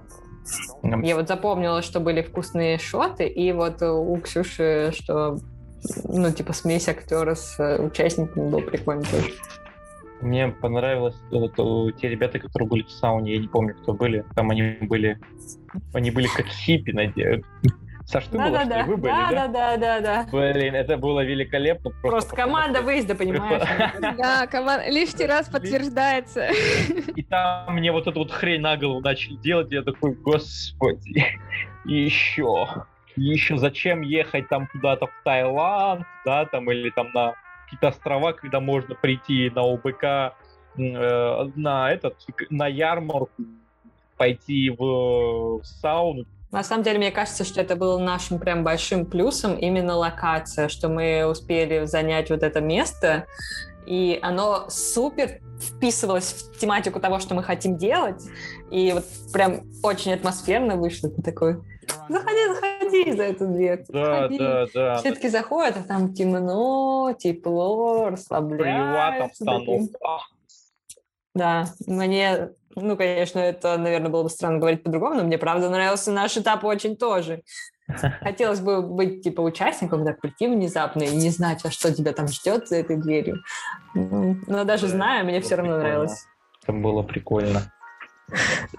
Я вот запомнила, что были вкусные шоты, и вот у Ксюши, что ну, типа, смесь актера с э, участниками был прикольно тоже. Мне понравилось вот, э, те ребята, которые были в сауне, я не помню, кто были. Там они были, они были как хиппи, надеюсь. Саш, ты была, что ли? Да-да-да, Вы были, да? да-да-да-да. Блин, это было великолепно. Просто, Просто команда что- выезда, понимаешь? Да, команда лишний раз подтверждается. И там мне вот эту вот хрень на голову начали делать, я такой, господи, еще, еще зачем ехать там куда-то в Таиланд, да, там, или там на какие-то острова, когда можно прийти на ОБК, э, на этот, на ярмарку, пойти в сауну, На самом деле, мне кажется, что это было нашим прям большим плюсом именно локация, что мы успели занять вот это место, и оно супер вписывалось в тематику того, что мы хотим делать, и вот прям очень атмосферно вышло. Ты такой, заходи, заходи за эту дверь. да, заходи». да, да, Все таки заходят, а там темно, тепло, приват расслабляются. такие. обстановка. Да, мне, ну, конечно, это, наверное, было бы странно говорить по-другому, но мне, правда, нравился наш этап очень тоже. Хотелось бы быть, типа, участником, так прийти внезапно и не знать, а что тебя там ждет за этой дверью. Но даже Да, зная, мне все равно нравилось. Это было прикольно.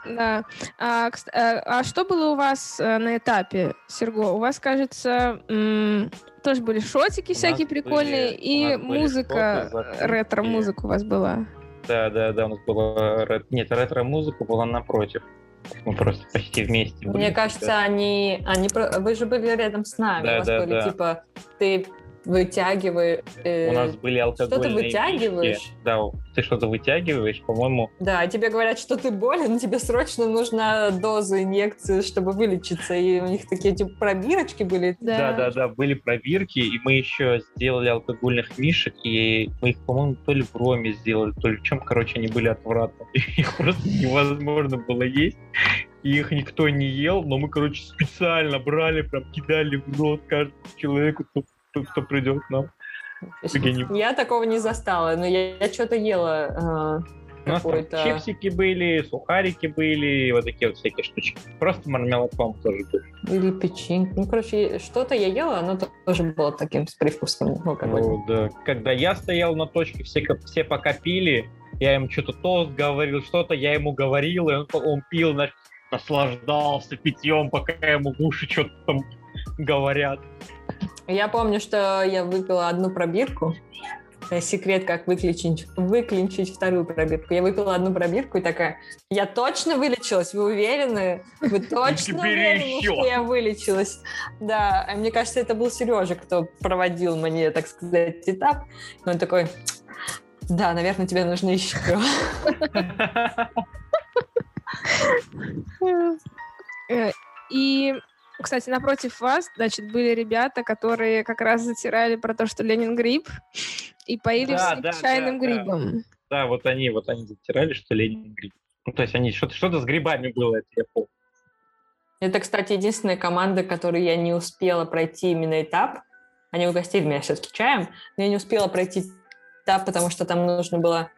Да. А, кс- а- что было у вас э, на этапе, Серго? У вас, кажется, м, тоже были шотики всякие были- прикольные, у и были музыка, ретро-музыка у вас была. Да, да, да, у нас была... Нет, ретро-музыка была напротив. Мы просто почти вместе были. Мне кажется, они, они, вы же были рядом с нами. Да, У вас да, были да. типа, ты вытягиваешь... э, У нас были алкогольные вытягиваешь? фишки. Да, ты что-то вытягиваешь, по-моему. Да, тебе говорят, что ты болен, тебе срочно нужна доза инъекции, чтобы вылечиться. И у них такие типа пробирочки были. Да, да, да, были пробирки, и мы еще сделали алкогольных мишек, и мы их, по-моему, то ли в роме сделали, то ли в чем, короче, они были отвратны. Их просто невозможно было есть. И их никто не ел, но мы, короче, специально брали, прям кидали в рот каждому человеку, кто, кто, придет к нам. Я такого не застала, но я, я что-то ела. У нас там чипсики были, сухарики были, вот такие вот всякие штучки. Просто мармелад тоже был. э, или печенье. Ну, короче, что-то я ела, оно тоже было таким с привкусом алкоголя. Ну, да. Когда я стоял на точке, все, все пока пили, я ему что-то тост говорил, что-то я ему говорил, и он, он пил, значит, наслаждался питьем, пока ему в уши что-то там говорят. Я помню, что я выпила одну пробирку. Э, Секрет, как выключить, выключить вторую пробирку. Я выпила одну пробирку и такая, я точно вылечилась, вы уверены? Вы точно Бери уверены, что я вылечилась? Да, а мне кажется, это был Сережа, кто проводил мне, так сказать, этап. И он такой, да, наверное, тебе нужно еще. Э, И, кстати, напротив вас, значит, были ребята, которые как раз затирали про то, что Ленин гриб, и поили Да, да, чайным да, да. грибом. Да, вот они, вот они затирали, что Ленин гриб. Ну, то есть они что-то что с грибами было, это я помню. Это, кстати, единственная команда, которую я не успела пройти именно этап. Они угостили меня все-таки чаем, но я не успела пройти этап, потому что там нужно было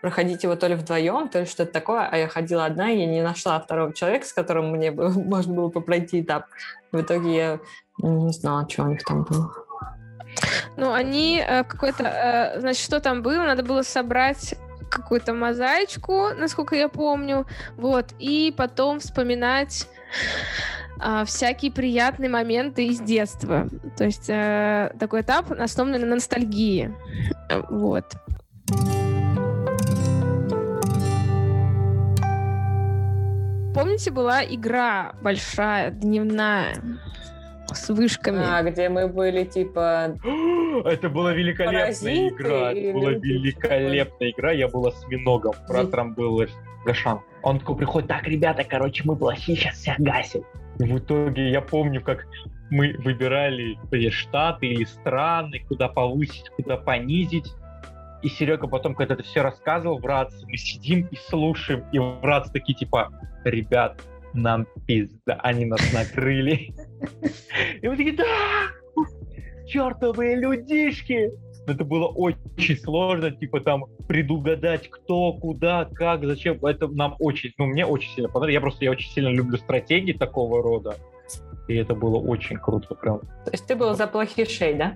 проходить его то ли вдвоем, то ли что-то такое, а я ходила одна, и я не нашла второго человека, с которым мне бы, можно было бы пройти этап. В итоге я не знала, что у них там было. Ну, они э, какой-то... э, значит, что там было? Надо было собрать какую-то мозаичку, насколько я помню, вот, и потом вспоминать а, всякие приятные моменты из детства. То есть э, такой этап основан на ностальгии. Вот. Помните, была игра большая, дневная, с вышками? А, где мы были, типа... Это была великолепная Паразиты игра. Это была великолепная игра. Я был осьминогом. Братером был Гашан. Он такой приходит, так, ребята, короче, мы плохие, сейчас всех гасим. И в итоге я помню, как мы выбирали или штаты или страны, куда повысить, куда понизить. И Серега потом, когда это все рассказывал, братцы, мы сидим и слушаем, и братцы такие типа, ребят, нам пизда, они нас накрыли. И мы такие, да, чертовые людишки! Это было очень сложно, типа там предугадать, кто, куда, как, зачем. Это нам очень, ну мне очень сильно понравилось. Я просто, я очень сильно люблю стратегии такого рода. И это было очень круто, прям. То есть ты был за плохишей, да?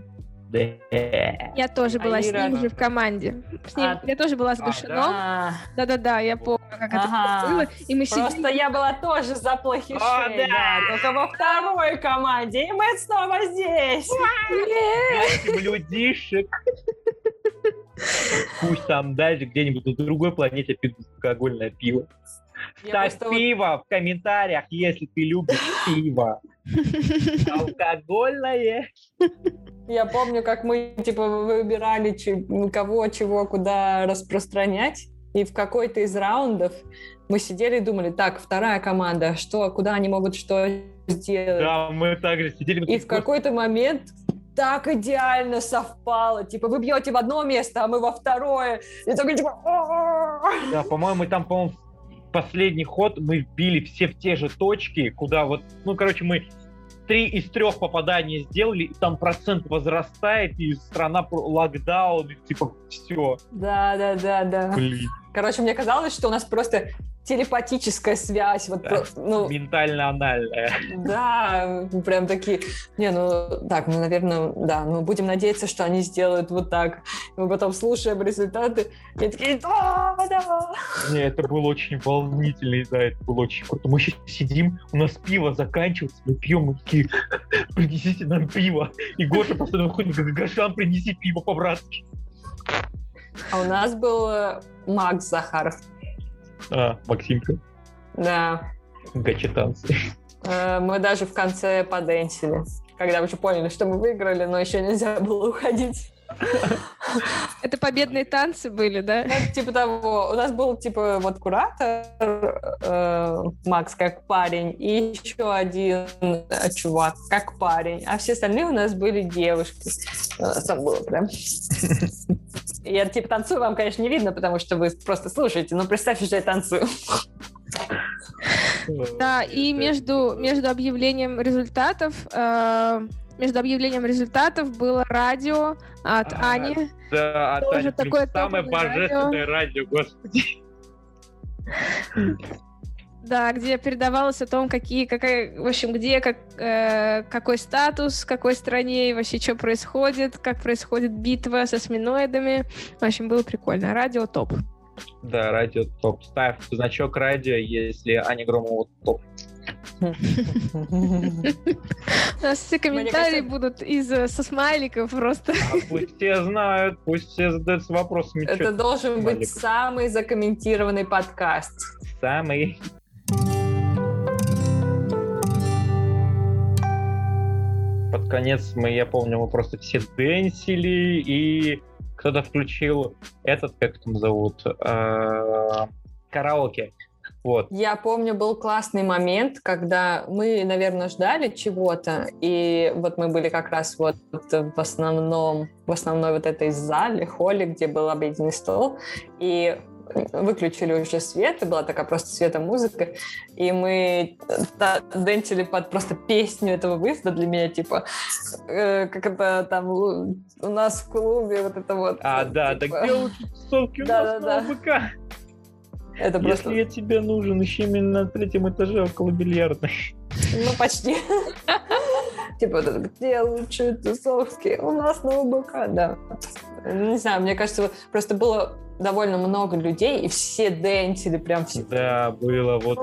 Да. Я тоже была с Ира- ним же в команде. С ним, А, я тоже была с а, Гушином. А, Да-да-да, я помню, как это Ага. было. И мы Просто сидели... я была тоже за плохишей, О, да. да. только во второй команде, и мы снова здесь. Людишек. Пусть там дальше где-нибудь на другой планете пьют алкогольное пиво. Я Ставь просто вот- пиво в комментариях, если ты любишь пиво. Алкогольное. Я помню, как мы типа выбирали, кого, чего, куда распространять. И в какой-то из раундов мы сидели и думали, так, вторая команда, что, куда они могут что сделать. Да, мы также сидели. И в какой-то момент так идеально совпало. Типа, вы бьете в одно место, а мы во второе. И такой, типа. Да, по-моему, там, по-моему, последний ход мы вбили все в те же точки, куда вот, ну, короче, мы три из трех попаданий сделали, и там процент возрастает, и страна локдаун, и типа все. Да, да, да, да. Блин, Короче, мне казалось, что у нас просто телепатическая связь. Вот, Да. ну, ментально-анальная. Да, прям такие. Не, ну так, ну, наверное, да. Ну, будем надеяться, что они сделают вот так. Мы потом слушаем результаты и такие, да, да. Не, это было очень волнительно, да, это было очень круто. Мы сейчас сидим, у нас пиво заканчивается, мы пьем, мы такие, принесите нам пиво. И Гоша постоянно выходит, говорит, Гошан, принеси пиво по-братски. А у нас был э, Макс Захаров. А, Максимка, Да. гачи-танцы. Э, Мы даже в конце поденсили, когда уже поняли, что мы выиграли, но еще нельзя было уходить. Это победные танцы были, да? Ну, типа того, у нас был типа вот куратор э, Макс как парень и еще один э, чувак как парень, а все остальные у нас были девушки. Э, Там было прям. Я типа танцую, вам, конечно, не видно, потому что вы просто слушаете, но представьте, что я танцую. Да, и между, между объявлением результатов э, между объявлением результатов было радио от А, Ани. Да, а Тоже блин, такое самое божественное радио, господи. Да, где передавалось о том, какие, какая, в общем, где, как, э, какой статус, в какой стране и вообще что происходит, как происходит битва с осьминоидами. В общем, было прикольно. Радио топ. Да, радио топ. Ставь значок радио, если Аня Громова топ. У нас все комментарии кажется- будут из э, со смайликов просто. А пусть все знают, пусть все задаются вопросами, Это должен быть самый закомментированный подкаст. самый. Под конец мы, я помню, мы просто все дэнсили, и кто-то включил этот, как там зовут, э, караоке. Вот. Я помню, был классный момент, когда мы, наверное, ждали чего-то, и вот мы были как раз вот в основном, в основной вот этой зале, холле, где был обеденный стол, и выключили уже свет, и была такая просто светомузыка, и мы дэнсили под просто песню этого выезда для меня, типа, э, как это там у нас в клубе, вот это вот. А, да, типа, так где лучше тусовки у нас Да-да-да. на ОБК? Это просто, Если я тебе нужен, ищи меня на третьем этаже около бильярдной. ну, почти. Типа, где лучшие тусовки? У нас на УБК, да. Не знаю, мне кажется, просто было довольно много людей, и все дэнсили прям все. Да, было вот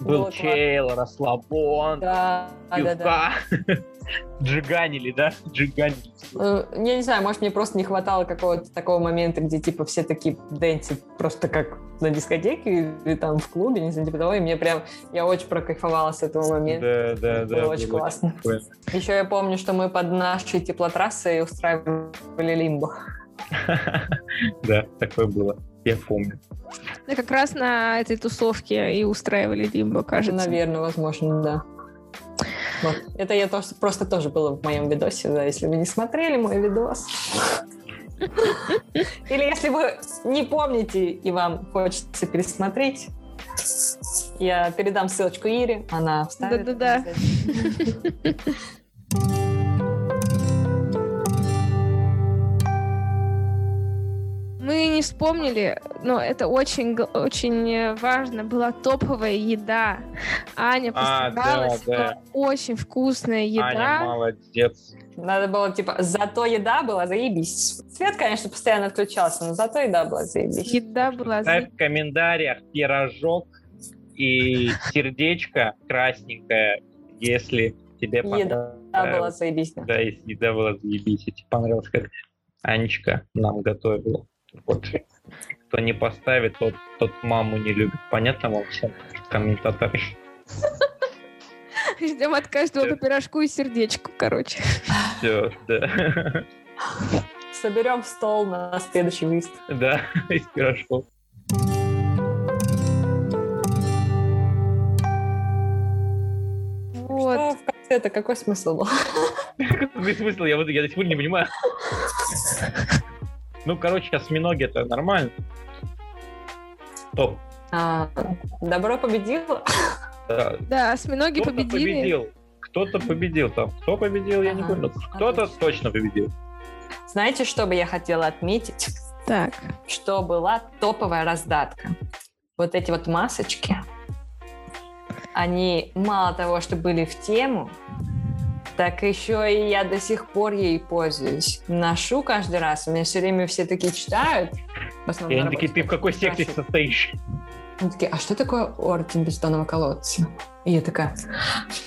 был чейл, расслабон, Да, да, да. Джиганили, да? Джиганили. Э, Я не знаю, может, мне просто не хватало какого-то такого момента, где, типа, все такие дэнсят просто как на дискотеке или там в клубе, не знаю, типа того, и мне прям, я очень прокайфовала с этого момента. Да, да, Было да. очень было классно. прикольно. Еще я помню, что мы под нашей теплотрассой устраивали лимбо. Да, такое было. Я помню. Да, как раз на этой тусовке и устраивали лимбо, кажется. Наверное, возможно, да. Вот. Это я тоже, просто тоже было в моем видосе, да, если вы не смотрели мой видос. Или если вы не помните и вам хочется пересмотреть, я передам ссылочку Ире, она вставит. Да-да-да. Мы не вспомнили, но это очень, очень э, важно, была топовая еда. Аня А, постаралась, да, да. была очень вкусная еда. Аня молодец. Надо было, типа, зато еда была заебись. Свет, конечно, постоянно отключался, но зато еда была заебись. Еда была... Ставь в комментариях пирожок и сердечко красненькое, если тебе Еда понравилось. была заебись. да. Да, если еда была заебись, если понравилось, как Анечка нам готовила. Вот. Кто не поставит, тот, тот маму не любит. Понятно вам всем, комментаторы? Ждем от каждого по пирожку и сердечку, короче. Все, да. Соберем стол на следующий выезд. Да, из пирожков. Вот. Что в конце это какой смысл был? Какой смысл? Я, вот- я до сих пор не понимаю. Ну, короче, осьминоги это нормально. Топ. А, добро победило. Да. Да, осьминоги Кто-то победили. победил. Кто-то победил там. Кто победил, я не Ага. понял. Кто-то Отлично. точно победил. Знаете, что бы я хотела отметить? Так. Что была топовая раздатка. Вот эти вот масочки, они мало того, что были в тему, так еще и я до сих пор ей пользуюсь. Ношу каждый раз. Меня все время все такие читают. И они такие, ты в какой секте состоишь? Они такие, а что такое орден бездонного колодца? И я такая,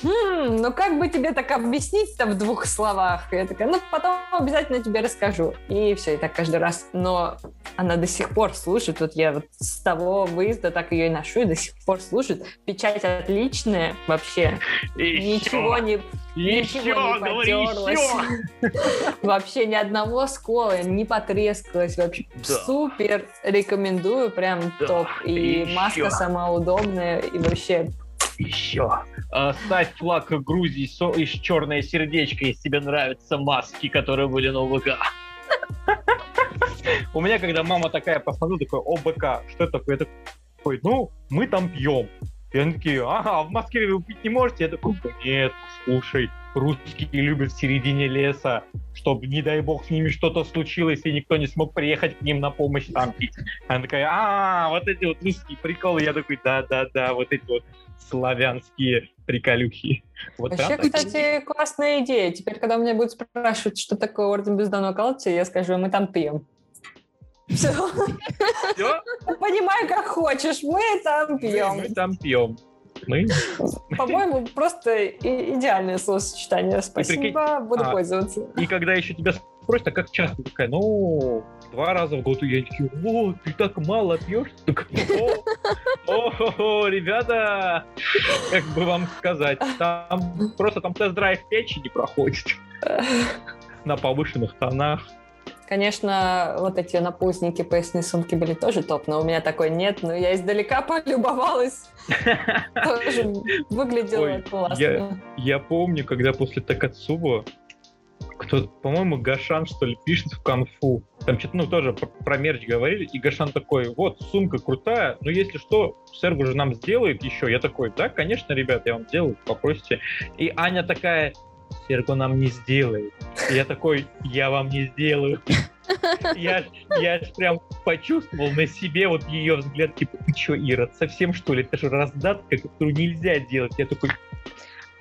«Хм, ну как бы тебе так объяснить-то в двух словах? И я такая, ну потом обязательно тебе расскажу. И все, и так каждый раз. Но она до сих пор слушает. Вот я вот с того выезда так ее и ношу, и до сих пор слушает. Печать отличная вообще. Ничего не, Еще, ничего не говори, еще! Вообще ни одного скола не потрескалось. Вообще Да. супер рекомендую, прям Да, топ. И еще. маска сама удобная, и вообще Еще. А, ставь флаг Грузии со- и черное сердечко, если тебе нравятся маски, которые были на ОВК. У меня, когда мама такая посмотрела, такой, ОБК, что это такое? Я такой, ну, мы там пьем. И они такие, ага, в Москве вы пить не можете? Я такой, нет, слушай, русские любят в середине леса, чтобы, не дай бог, с ними что-то случилось, и никто не смог приехать к ним на помощь там пить. Она такая, а, вот эти вот русские приколы. Я такой, да-да-да, вот эти вот славянские приколюхи. Вот Вообще, там кстати, классная идея. Теперь, когда меня будут спрашивать, что такое орден бездонного колодца, я скажу, мы там пьем. Все, всё, понимай, как хочешь, мы там пьем. мы там пьем. Мы По-моему, просто идеальное словосочетание. Спасибо, буду а, пользоваться. И когда еще тебя спросят, а как часто? Такая, ну, два раза в год. Я такие, о, ты так мало пьешь? О, ребята, как бы вам сказать, там просто там тест-драйв печени проходит на повышенных тонах. Конечно, вот эти напульсники, поясные сумки были тоже топ, но у меня такой нет, но я издалека полюбовалась. Тоже выглядело классно. Я помню, когда после Такацуба кто по-моему, Гашан, что ли, пишет в конфу. Там что-то, ну, тоже про, про мерч говорили, и Гашан такой, вот, сумка крутая, но если что, Сергу же нам сделает еще. Я такой, да, конечно, ребят, я вам сделаю, попросите. И Аня такая, Сергу нам не сделает. И я такой, я вам не сделаю. Я, я ж прям почувствовал на себе вот ее взгляд, типа, ты что, Ира, совсем что ли? Это же раздатка, которую нельзя делать. Я такой,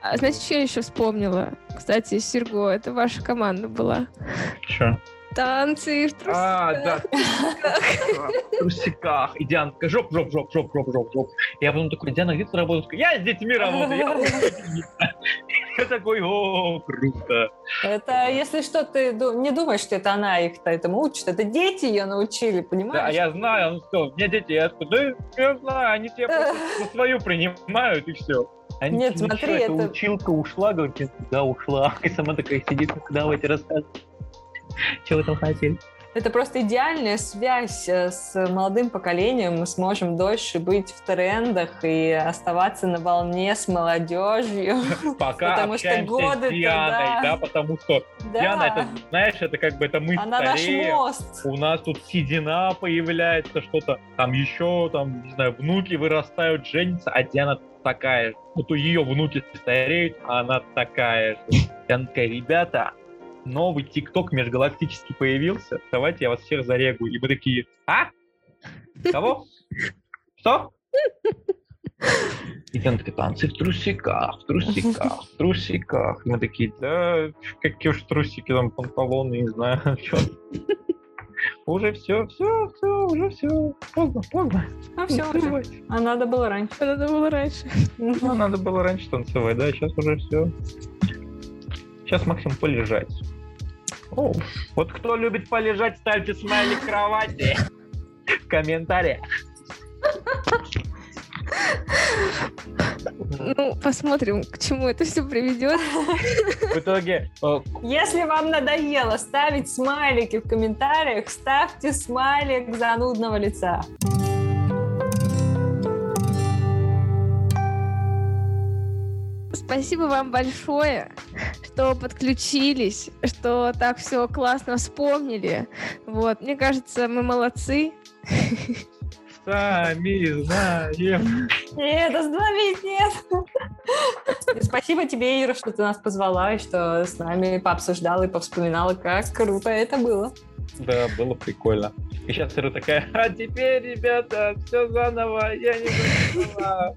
А, знаете, что я еще вспомнила? Кстати, Серго, это ваша команда была. что? Танцы в трусах. А, да. В трусиках. И Диана такая, жоп, жоп, жоп, жоп, жоп, жоп, жоп. Я потом такой, Диана, где ты работаешь? Я с детьми работаю. Я работаю с детьми». Я такой, о, круто. Это, если что, ты не думаешь, что это она их-то этому учит. Это дети ее научили, Да, понимаешь? я знаю, он сказал, у меня дети, я такой, да, я знаю, они тебя просто свою принимают, и все. Они Нет, «Ну смотри, это- училка ушла, говорит, «Нет, да, ушла. И сама такая сидит, «Ну, давайте рассказывать. Вы там хотели? Это просто идеальная связь э, с молодым поколением. Мы сможем дольше быть в трендах и оставаться на волне с молодежью. Пока Потому что годы-то, с Дианой, да. да, потому что Диана, это, знаешь, это как бы это мы Она наш стареем, мост. у нас тут седина появляется, что-то там еще, там, не знаю, внуки вырастают, женятся, а Диана такая же. Вот у ее внуки стареют, а она такая же. Диана такая, ребята, новый ТикТок межгалактический появился, давайте я вас всех зарегаю. И мы такие, а? Кого? Что? И танцы в трусиках, в трусиках, в трусиках. И мы такие, да, какие уж трусики, там, панталоны, не знаю, что. Уже все, все, все, уже все. Поздно, поздно. Ну все уже. А надо было раньше. Надо было раньше. Ну, надо было раньше танцевать, да, сейчас уже все. Сейчас максимум полежать. О, вот кто любит полежать, ставьте смайлик кровати в комментариях. Ну, посмотрим, к чему это все приведет. В итоге, э, Если вам надоело ставить смайлики в комментариях, ставьте смайлик занудного лица. Спасибо вам большое, что подключились, что так все классно вспомнили. Вот, мне кажется, мы молодцы. сами знаем. Нет, остановись, нет. Спасибо тебе, Ира, что ты нас позвала и что с нами пообсуждала и повспоминала, как круто это было. Да, было прикольно. И сейчас Ира такая, а теперь, ребята, все заново, я не забыла.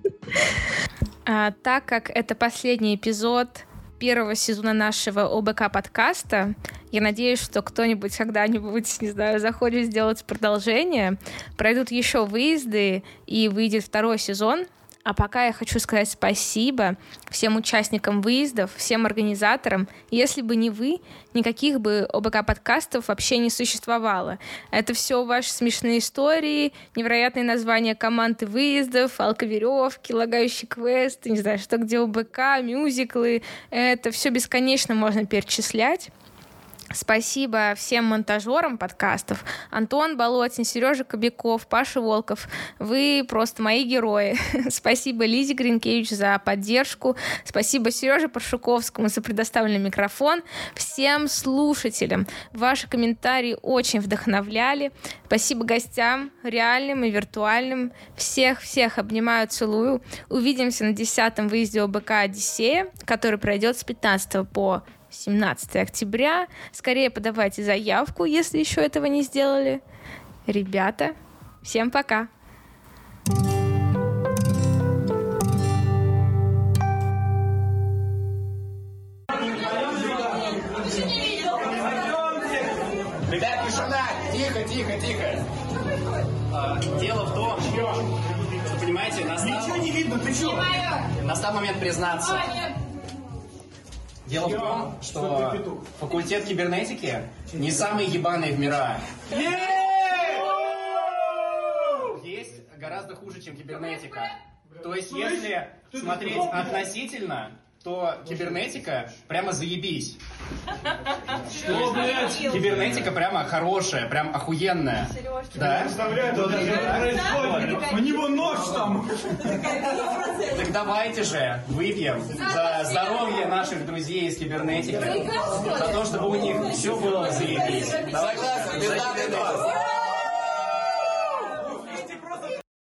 А, так как это последний эпизод первого сезона нашего ОБК подкаста. Я надеюсь, что кто-нибудь когда-нибудь, не знаю, захочет сделать продолжение. Пройдут еще выезды, и выйдет второй сезон. А пока я хочу сказать спасибо всем участникам выездов, всем организаторам. Если бы не вы, никаких бы ОБК подкастов вообще не существовало. Это все ваши смешные истории, невероятные названия команд и выездов, алковеревки, лагающий квест, не знаю, что где ОБК, мюзиклы. Это все бесконечно можно перечислять. Спасибо всем монтажерам подкастов. Антон Болотин, Сережа Кобяков, Паша Волков. Вы просто мои герои. Спасибо Лизе Гринкевич за поддержку. Спасибо Сереже Паршуковскому за предоставленный микрофон. Всем слушателям. Ваши комментарии очень вдохновляли. Спасибо гостям, реальным и виртуальным. Всех-всех обнимаю, целую. Увидимся на десятом выезде ОБК «Одиссея», который пройдет с 15 по 17 октября. Скорее подавайте заявку, если еще этого не сделали. Ребята, всем пока! Ребят, тишина! Тихо, тихо, тихо! А, Дело в том, что, понимаете, настал... Ничего не видно, ты что? Настал момент признаться. Дело в том, что факультет кибернетики не самый ебаный в мира. Есть гораздо хуже, чем кибернетика. То есть, если смотреть относительно, то кибернетика прямо заебись. Что, блядь? Кибернетика прямо хорошая, прям охуенная. Да? Представляю, что происходит. У него нож там. Так давайте же выпьем за здоровье наших друзей из кибернетики. За то, чтобы у них все было заебись. Давай,